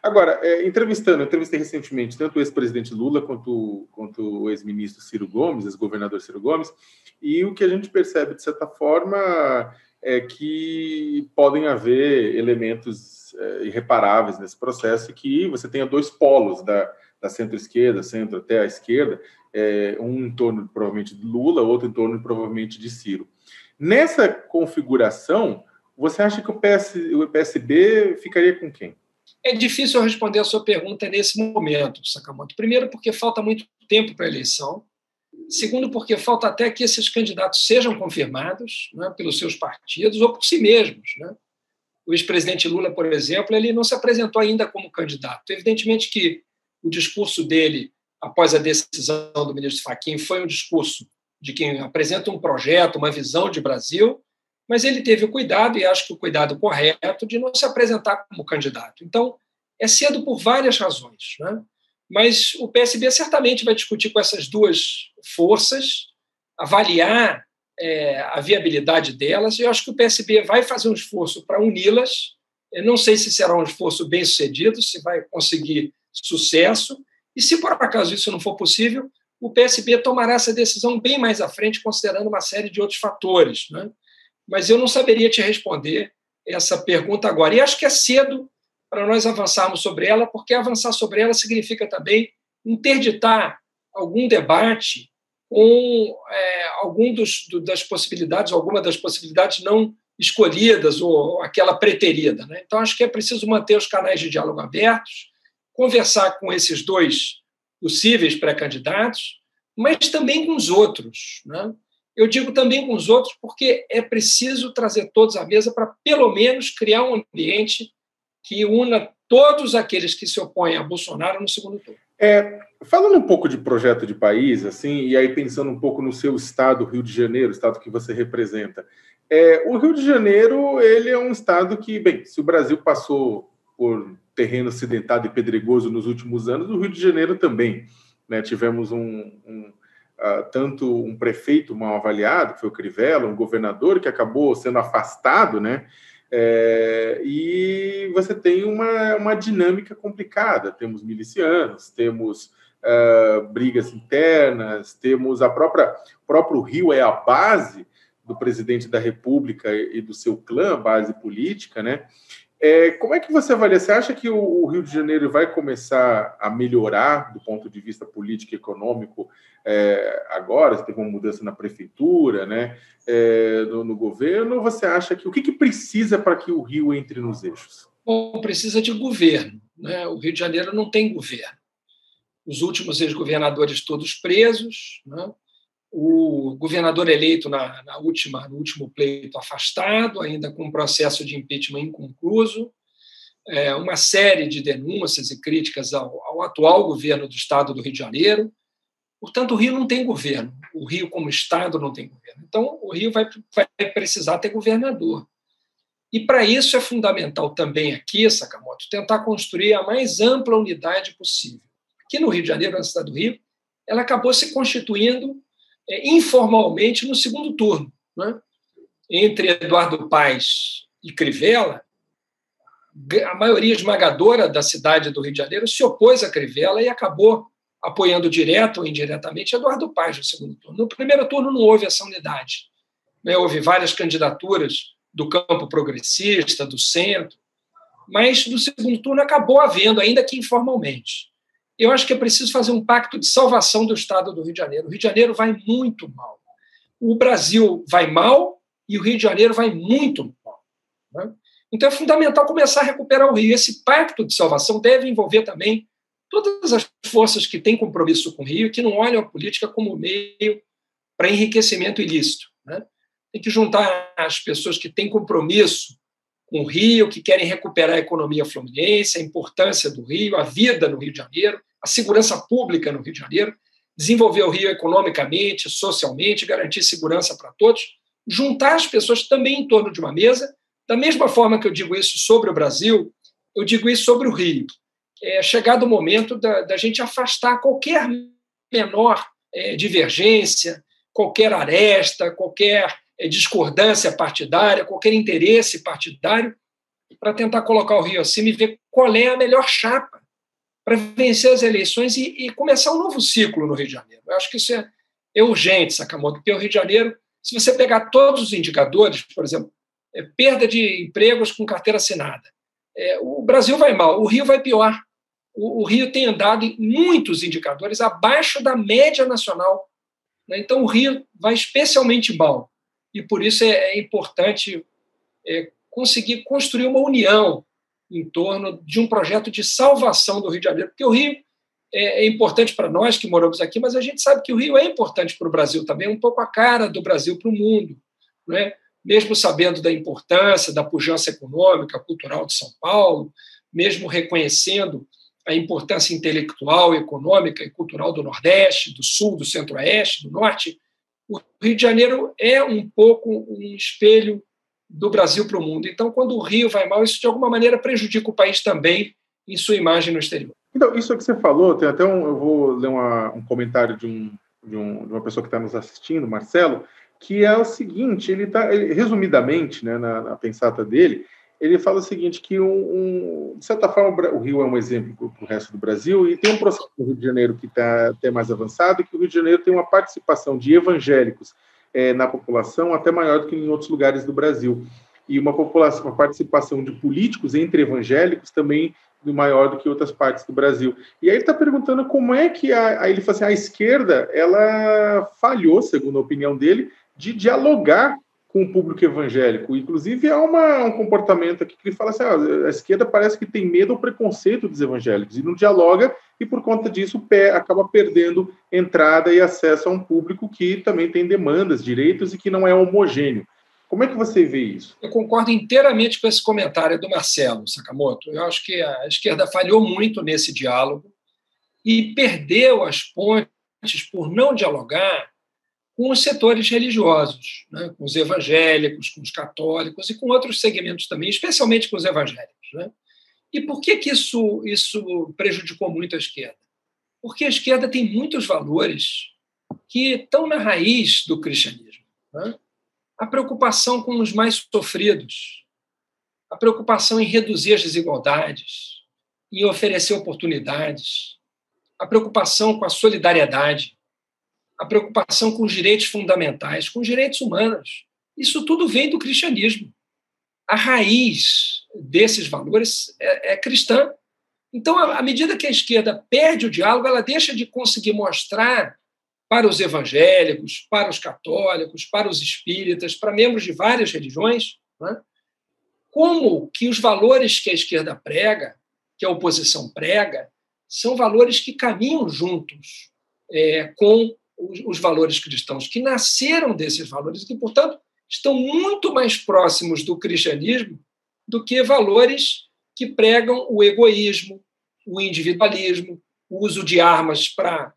Agora, é, entrevistando, entrevistei recentemente tanto o ex-presidente Lula quanto, quanto o ex-ministro Ciro Gomes, ex-governador Ciro Gomes, e o que a gente percebe, de certa forma, é que podem haver elementos é, irreparáveis nesse processo que você tenha dois polos da, da centro-esquerda, centro até a esquerda, é, um em torno, provavelmente, de Lula, outro em torno, provavelmente, de Ciro. Nessa configuração, você acha que o, PS, o PSB ficaria com quem? É difícil responder a sua pergunta nesse momento, Sakamoto. Primeiro, porque falta muito tempo para a eleição. Segundo, porque falta até que esses candidatos sejam confirmados né, pelos seus partidos ou por si mesmos. Né? O ex-presidente Lula, por exemplo, ele não se apresentou ainda como candidato. Evidentemente que o discurso dele, após a decisão do ministro Fachin, foi um discurso de quem apresenta um projeto, uma visão de Brasil, mas ele teve o cuidado, e acho que o cuidado correto, de não se apresentar como candidato. Então, é cedo por várias razões. Né? Mas o PSB certamente vai discutir com essas duas forças, avaliar é, a viabilidade delas, e eu acho que o PSB vai fazer um esforço para uni-las. Eu não sei se será um esforço bem sucedido, se vai conseguir sucesso, e se por acaso isso não for possível, o PSB tomará essa decisão bem mais à frente, considerando uma série de outros fatores. Né? Mas eu não saberia te responder essa pergunta agora. E acho que é cedo para nós avançarmos sobre ela, porque avançar sobre ela significa também interditar algum debate com é, algum dos, do, das possibilidades, alguma das possibilidades não escolhidas ou aquela preterida. Né? Então, acho que é preciso manter os canais de diálogo abertos, conversar com esses dois possíveis pré-candidatos, mas também com os outros. Né? Eu digo também com os outros, porque é preciso trazer todos à mesa para, pelo menos, criar um ambiente que una todos aqueles que se opõem a Bolsonaro no segundo turno. É, falando um pouco de projeto de país, assim, e aí pensando um pouco no seu estado, Rio de Janeiro, estado que você representa, é, o Rio de Janeiro ele é um estado que, bem, se o Brasil passou por terreno acidentado e pedregoso nos últimos anos, o Rio de Janeiro também. Né? Tivemos um, um uh, tanto um prefeito mal avaliado, que foi o Crivella, um governador que acabou sendo afastado, né? É, e você tem uma, uma dinâmica complicada. Temos milicianos, temos uh, brigas internas, temos a própria o próprio Rio é a base do presidente da República e do seu clã, base política, né? É, como é que você avalia? Você acha que o, Rio de Janeiro vai começar a melhorar do ponto de vista político e econômico é, agora? Você teve uma mudança na prefeitura, né? É, no, no, governo? Ou você acha que o que, que precisa para que o Rio entre nos eixos? Bom, precisa de governo. Né? O Rio de Janeiro não tem governo. Os últimos ex-governadores todos presos, né? O governador eleito na, na, última, no último pleito afastado, ainda com um processo de impeachment inconcluso, é, uma série de denúncias e críticas ao, ao, atual governo do Estado do Rio de Janeiro. Portanto, o Rio não tem governo, o Rio, como Estado, não tem governo. Então, o Rio vai, vai precisar ter governador. E para isso é fundamental também aqui, Sakamoto, tentar construir a mais ampla unidade possível. Aqui no Rio de Janeiro, na cidade do Rio, ela acabou se constituindo é, informalmente no segundo turno. Né? Entre Eduardo Paes e Crivella, a maioria esmagadora da cidade do Rio de Janeiro se opôs a Crivella e acabou apoiando direto ou indiretamente Eduardo Paes no segundo turno. No primeiro turno não houve essa unidade. Né? Houve várias candidaturas do campo progressista, do centro, mas no segundo turno acabou havendo, ainda que informalmente eu acho que é preciso fazer um pacto de salvação do Estado do Rio de Janeiro. O Rio de Janeiro vai muito mal. O Brasil vai mal e o Rio de Janeiro vai muito mal. Né? Então é fundamental começar a recuperar o Rio. Esse pacto de salvação deve envolver também todas as forças que têm compromisso com o Rio e que não olham a política como meio para enriquecimento ilícito. Né? Tem que juntar as pessoas que têm compromisso com o Rio, que querem recuperar a economia fluminense, a importância do Rio, a vida no Rio de Janeiro, a segurança pública no Rio de Janeiro, desenvolver o Rio economicamente, socialmente, garantir segurança para todos, juntar as pessoas também em torno de uma mesa. Da mesma forma que eu digo isso sobre o Brasil, eu digo isso sobre o Rio. É chegado o momento da, da gente afastar qualquer menor é, divergência, qualquer aresta, qualquer é, discordância partidária, qualquer interesse partidário, para tentar colocar o Rio acima e ver qual é a melhor chapa para vencer as eleições e, e, começar um novo ciclo no Rio de Janeiro. Eu acho que isso é, é urgente, Sakamoto, porque o Rio de Janeiro, se você pegar todos os indicadores, por exemplo, é, perda de empregos com carteira assinada, é, o Brasil vai mal, o Rio vai pior. O, o, Rio tem andado em muitos indicadores abaixo da média nacional. Né? Então, o Rio vai especialmente mal. E por isso é, é importante é, conseguir construir uma união em torno de um projeto de salvação do Rio de Janeiro, porque o Rio é, é importante para nós que moramos aqui, mas a gente sabe que o Rio é importante para o Brasil também, um pouco a cara do Brasil para o mundo, não é? mesmo sabendo da importância da pujança econômica, cultural de São Paulo, mesmo reconhecendo a importância intelectual, econômica e cultural do Nordeste, do Sul, do Centro-Oeste, do Norte, o Rio de Janeiro é um pouco um espelho do Brasil para o mundo. Então, quando o Rio vai mal, isso de alguma maneira prejudica o país também em sua imagem no exterior. Então, isso que você falou, tem até um, eu vou ler uma, um comentário de, um, de, um, de uma pessoa que está nos assistindo, Marcelo, que é o seguinte, ele está, resumidamente, né, na, na, pensata dele, ele fala o seguinte, que, um, um de certa forma, o Rio é um exemplo para o resto do Brasil, e tem um processo no Rio de Janeiro que está até mais avançado, que o Rio de Janeiro tem uma participação de evangélicos é, na população até maior do que em outros lugares do Brasil. E uma, população, uma participação de políticos entre evangélicos também maior do que outras partes do Brasil. E aí ele está perguntando como é que a, aí ele fala assim, a esquerda ela falhou, segundo a opinião dele, de dialogar com o público evangélico. Inclusive, há uma, um comportamento aqui que ele fala assim: ah, a esquerda parece que tem medo ou preconceito dos evangélicos e não dialoga, e por conta disso pé, acaba perdendo entrada e acesso a um público que também tem demandas, direitos e que não é homogêneo. Como é que você vê isso? Eu concordo inteiramente com esse comentário do Marcelo Sakamoto. Eu acho que a esquerda falhou muito nesse diálogo e perdeu as pontes por não dialogar com os setores religiosos, né? com os evangélicos, com os católicos e com outros segmentos também, especialmente com os evangélicos. Né? E por que, que isso, isso prejudicou muito a esquerda? Porque a esquerda tem muitos valores que estão na raiz do cristianismo. Né? A preocupação com os mais sofridos, a preocupação em reduzir as desigualdades, em oferecer oportunidades, a preocupação com a solidariedade, a preocupação com os direitos fundamentais, com os direitos humanos. Isso tudo vem do cristianismo. A raiz desses valores é, é cristã. Então, à medida que a esquerda perde o diálogo, ela deixa de conseguir mostrar para os evangélicos, para os católicos, para os espíritas, para membros de várias religiões, né? como que os valores que a esquerda prega, que a oposição prega, são valores que caminham juntos é, com os, valores cristãos, que nasceram desses valores que, portanto, estão muito mais próximos do cristianismo do que valores que pregam o egoísmo, o individualismo, o uso de armas para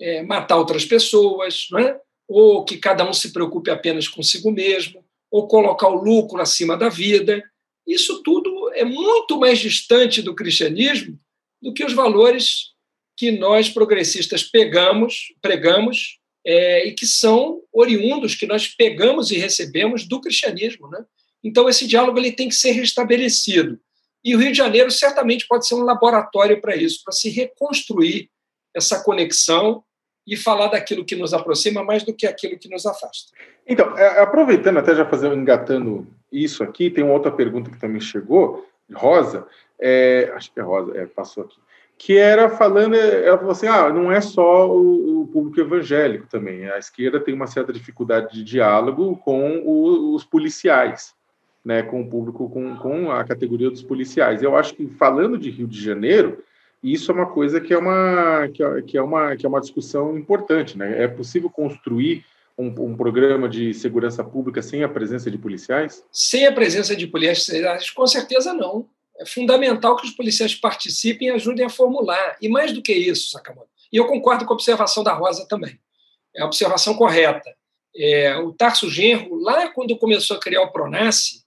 é, matar outras pessoas, é? ou que cada um se preocupe apenas consigo mesmo, ou colocar o lucro acima da vida. Isso tudo é muito mais distante do cristianismo do que os valores que nós progressistas pegamos, pregamos é, e que são oriundos que nós pegamos e recebemos do cristianismo, né? Então esse diálogo ele tem que ser restabelecido e o Rio de Janeiro certamente pode ser um laboratório para isso, para se reconstruir essa conexão e falar daquilo que nos aproxima mais do que aquilo que nos afasta. Então, é, aproveitando até já fazer engatando isso aqui, tem uma outra pergunta que também chegou, Rosa, é, acho que é Rosa, é, passou aqui que era falando, ela falou assim, ah, não é só o, o, público evangélico também, a esquerda tem uma certa dificuldade de diálogo com o, os policiais, né, com o público, com, com a categoria dos policiais. Eu acho que falando de Rio de Janeiro, isso é uma coisa que é uma, que é, que é uma, que é uma discussão importante, né? É possível construir um, um, programa de segurança pública sem a presença de policiais? Sem a presença de policiais, com certeza não é fundamental que os policiais participem e ajudem a formular. E mais do que isso, Sakamoto, e eu concordo com a observação da Rosa também, é a observação correta. É, o Tarso Genro, lá quando começou a criar o Pronace,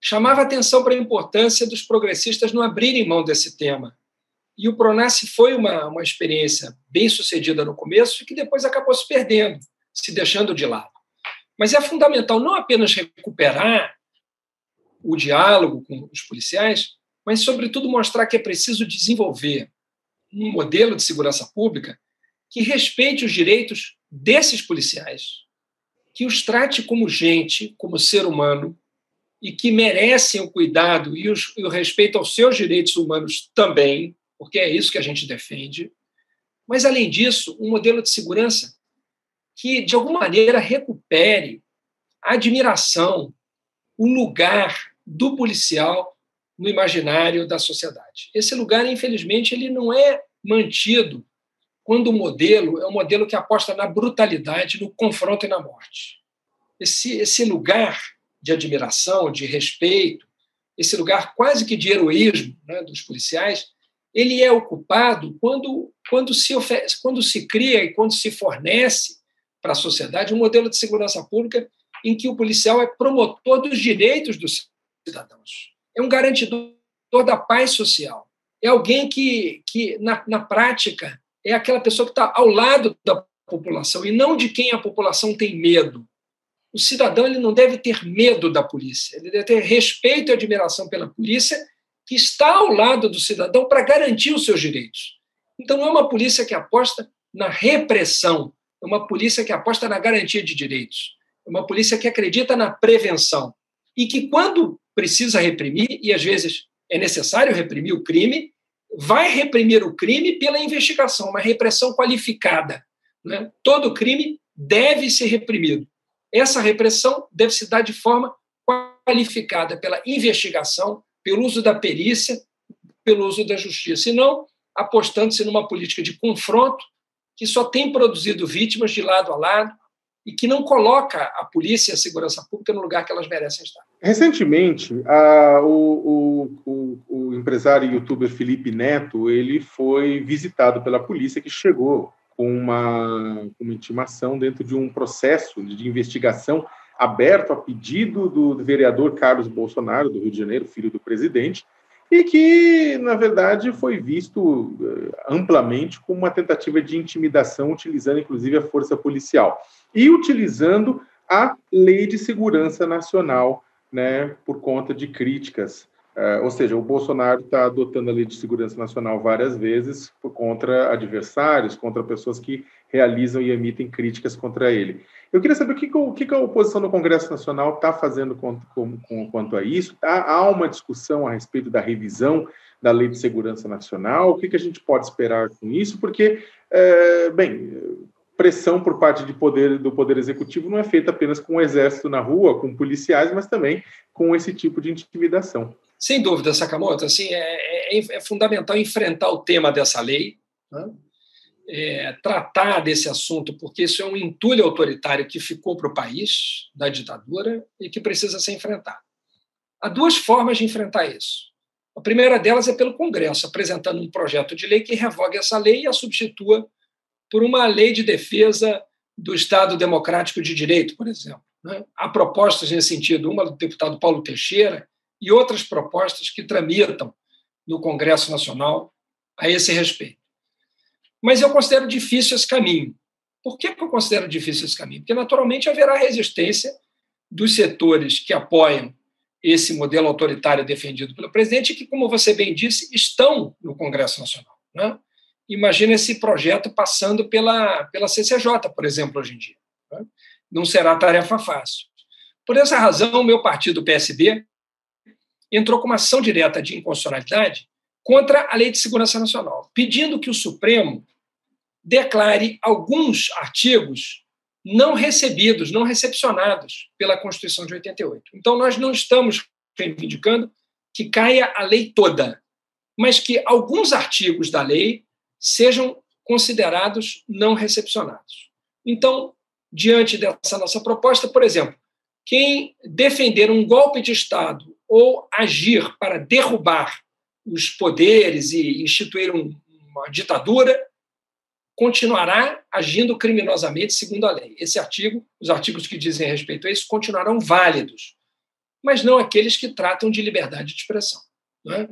chamava atenção para a importância dos progressistas não abrirem mão desse tema. E o Pronace foi uma, uma experiência bem sucedida no começo e que depois acabou se perdendo, se deixando de lado. Mas é fundamental não apenas recuperar o diálogo com os policiais, mas, sobretudo, mostrar que é preciso desenvolver um modelo de segurança pública que respeite os direitos desses policiais, que os trate como gente, como ser humano, e que merecem o cuidado e, os, e o respeito aos seus direitos humanos também, porque é isso que a gente defende. Mas, além disso, um modelo de segurança que, de alguma maneira, recupere a admiração, o lugar do policial no imaginário da sociedade. Esse lugar, infelizmente, ele não é mantido quando o modelo é um modelo que aposta na brutalidade, no confronto e na morte. Esse, esse lugar de admiração, de respeito, esse lugar quase que de heroísmo né, dos policiais, ele é ocupado quando, quando, se quando se cria e quando se fornece para a sociedade um modelo de segurança pública em que o policial é promotor dos direitos dos cidadãos é um garantidor da paz social. É alguém que, que na, na prática, é aquela pessoa que está ao lado da população e não de quem a população tem medo. O cidadão ele não deve ter medo da polícia, ele deve ter respeito e admiração pela polícia que está ao lado do cidadão para garantir os seus direitos. Então, é uma polícia que aposta na repressão, é uma polícia que aposta na garantia de direitos, é uma polícia que acredita na prevenção e que, quando precisa reprimir, e às vezes é necessário reprimir o crime, vai reprimir o crime pela investigação, uma repressão qualificada. Né? Todo crime deve ser reprimido. essa repressão deve se dar de forma qualificada pela investigação, pelo uso da perícia, pelo uso da justiça, e não apostando-se numa política de confronto que só tem produzido vítimas de lado a lado e que não coloca a polícia e a segurança pública no lugar que elas merecem estar. Recentemente, o, o, o, empresário e youtuber Felipe Neto ele foi visitado pela polícia que chegou com uma, uma intimação dentro de um processo de investigação aberto a pedido do vereador Carlos Bolsonaro, do Rio de Janeiro, filho do presidente, e que, na verdade, foi visto eh, amplamente como uma tentativa de intimidação, utilizando inclusive a força policial e utilizando a Lei de Segurança Nacional, né, por conta de críticas. Uh, ou seja, o Bolsonaro está adotando a Lei de Segurança Nacional várias vezes contra adversários, contra pessoas que realizam e emitem críticas contra ele. Eu queria saber o que, o que a oposição no Congresso Nacional está fazendo com, com, com, quanto a isso. Há, há, uma discussão a respeito da revisão da Lei de Segurança Nacional. O que, que a gente pode esperar com isso? Porque, é, bem, pressão por parte de poder, do Poder Executivo não é feita apenas com o Exército na rua, com policiais, mas também com esse tipo de intimidação. Sem dúvida, Sakamoto. Assim, é, é, é fundamental enfrentar o tema dessa lei. Né? é, tratar desse assunto, porque isso é um entulho autoritário que ficou para o país, da ditadura, e que precisa ser enfrentado. Há duas formas de enfrentar isso. A primeira delas é pelo Congresso, apresentando um projeto de lei que revogue essa lei e a substitua por uma lei de defesa do Estado Democrático de Direito, por exemplo. Né? Há propostas nesse sentido, uma do deputado Paulo Teixeira e outras propostas que tramitam no Congresso Nacional a esse respeito. Mas eu considero difícil esse caminho. Por que eu considero difícil esse caminho? Porque, naturalmente, haverá resistência dos setores que apoiam esse modelo autoritário defendido pelo presidente, que, como você bem disse, estão no Congresso Nacional. Né? Imagina esse projeto passando pela, pela CCJ, por exemplo, hoje em dia. Né? Não será tarefa fácil. Por essa razão, o meu partido, o PSB, entrou com uma ação direta de inconstitucionalidade contra a Lei de Segurança Nacional, pedindo que o Supremo declare alguns artigos não recebidos, não recepcionados pela Constituição de 88. Então, nós não estamos reivindicando que caia a lei toda, mas que alguns artigos da lei sejam considerados não recepcionados. Então, diante dessa nossa proposta, por exemplo, quem defender um golpe de Estado ou agir para derrubar os poderes e instituir um, uma ditadura, continuará agindo criminosamente segundo a lei. Esse artigo, os artigos que dizem respeito a isso, continuarão válidos, mas não aqueles que tratam de liberdade de expressão. É?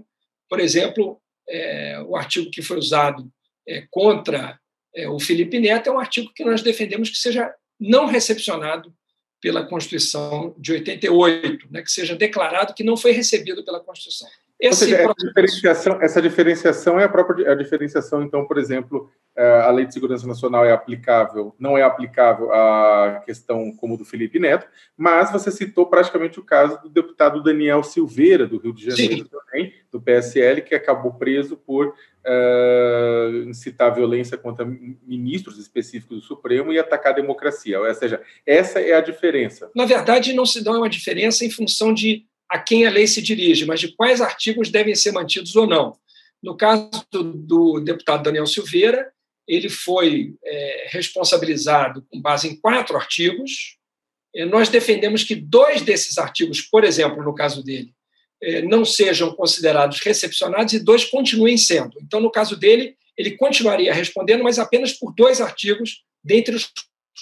Por exemplo, é, o artigo que foi usado é, contra é, o Felipe Neto é um artigo que nós defendemos que seja não recepcionado pela Constituição de 88, né, que seja declarado que não foi recebido pela Constituição. Esse seja, essa, diferenciação, essa diferenciação é a própria a diferenciação, então, por exemplo, é, a Lei de Segurança Nacional é aplicável, não é aplicável à questão como do Felipe Neto, mas você citou praticamente o caso do deputado Daniel Silveira, do Rio de Janeiro também, do PSL, que acabou preso por uh, incitar violência contra ministros específicos do Supremo e atacar a democracia. Ou seja, essa é a diferença. Na verdade, não se dá uma diferença em função de a quem a lei se dirige, mas de quais artigos devem ser mantidos ou não. No caso do, do deputado Daniel Silveira, ele foi é, responsabilizado com base em quatro artigos. É, nós defendemos que dois desses artigos, por exemplo, no caso dele, é, não sejam considerados recepcionados e dois continuem sendo. Então, no caso dele, ele continuaria respondendo, mas apenas por dois artigos, dentre os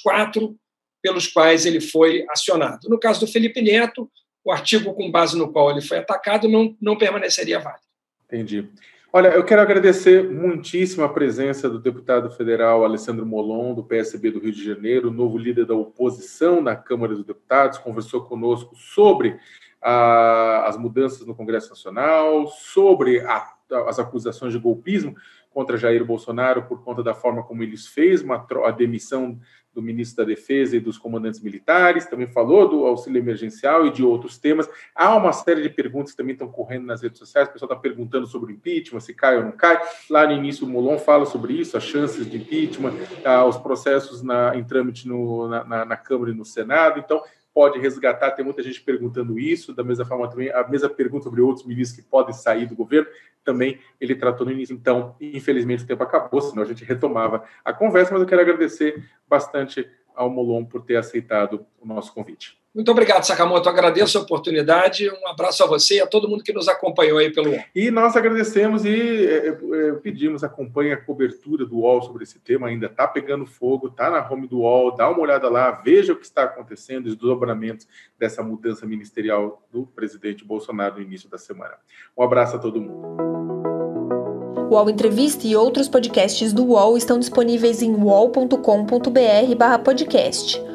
quatro pelos quais ele foi acionado. No caso do Felipe Neto, o artigo com base no qual ele foi atacado não, não permaneceria válido. Entendi. Olha, eu quero agradecer muitíssimo a presença do deputado federal Alessandro Molon, do PSB do Rio de Janeiro, novo líder da oposição na Câmara dos Deputados, conversou conosco sobre a, as mudanças no Congresso Nacional, sobre a, as acusações de golpismo contra Jair Bolsonaro por conta da forma como ele fez uma, a demissão do ministro da Defesa e dos comandantes militares, também falou do auxílio emergencial e de outros temas. Há uma série de perguntas que também estão correndo nas redes sociais, o pessoal está perguntando sobre impeachment, se cai ou não cai. Lá no início o Molon fala sobre isso, as chances de impeachment, ah, os processos na, em trâmite no, na, na, na Câmara e no Senado. Então, pode resgatar, tem muita gente perguntando isso, da mesma forma também, a mesma pergunta sobre outros ministros que podem sair do governo, também ele tratou no início. Então, infelizmente, o tempo acabou, senão a gente retomava a conversa, mas eu quero agradecer bastante ao Molon por ter aceitado o nosso convite. Muito obrigado, Sakamoto. Agradeço a oportunidade. Um abraço a você e a todo mundo que nos acompanhou aí pelo UOL. E nós agradecemos e é, é, pedimos, acompanhe a cobertura do UOL sobre esse tema. Ainda está pegando fogo, está na home do UOL. Dá uma olhada lá, veja o que está acontecendo, os desdobramentos dessa mudança ministerial do presidente Bolsonaro no início da semana. Um abraço a todo mundo. O UOL Entrevista e outros podcasts do UOL estão disponíveis em uol.com.br/podcast.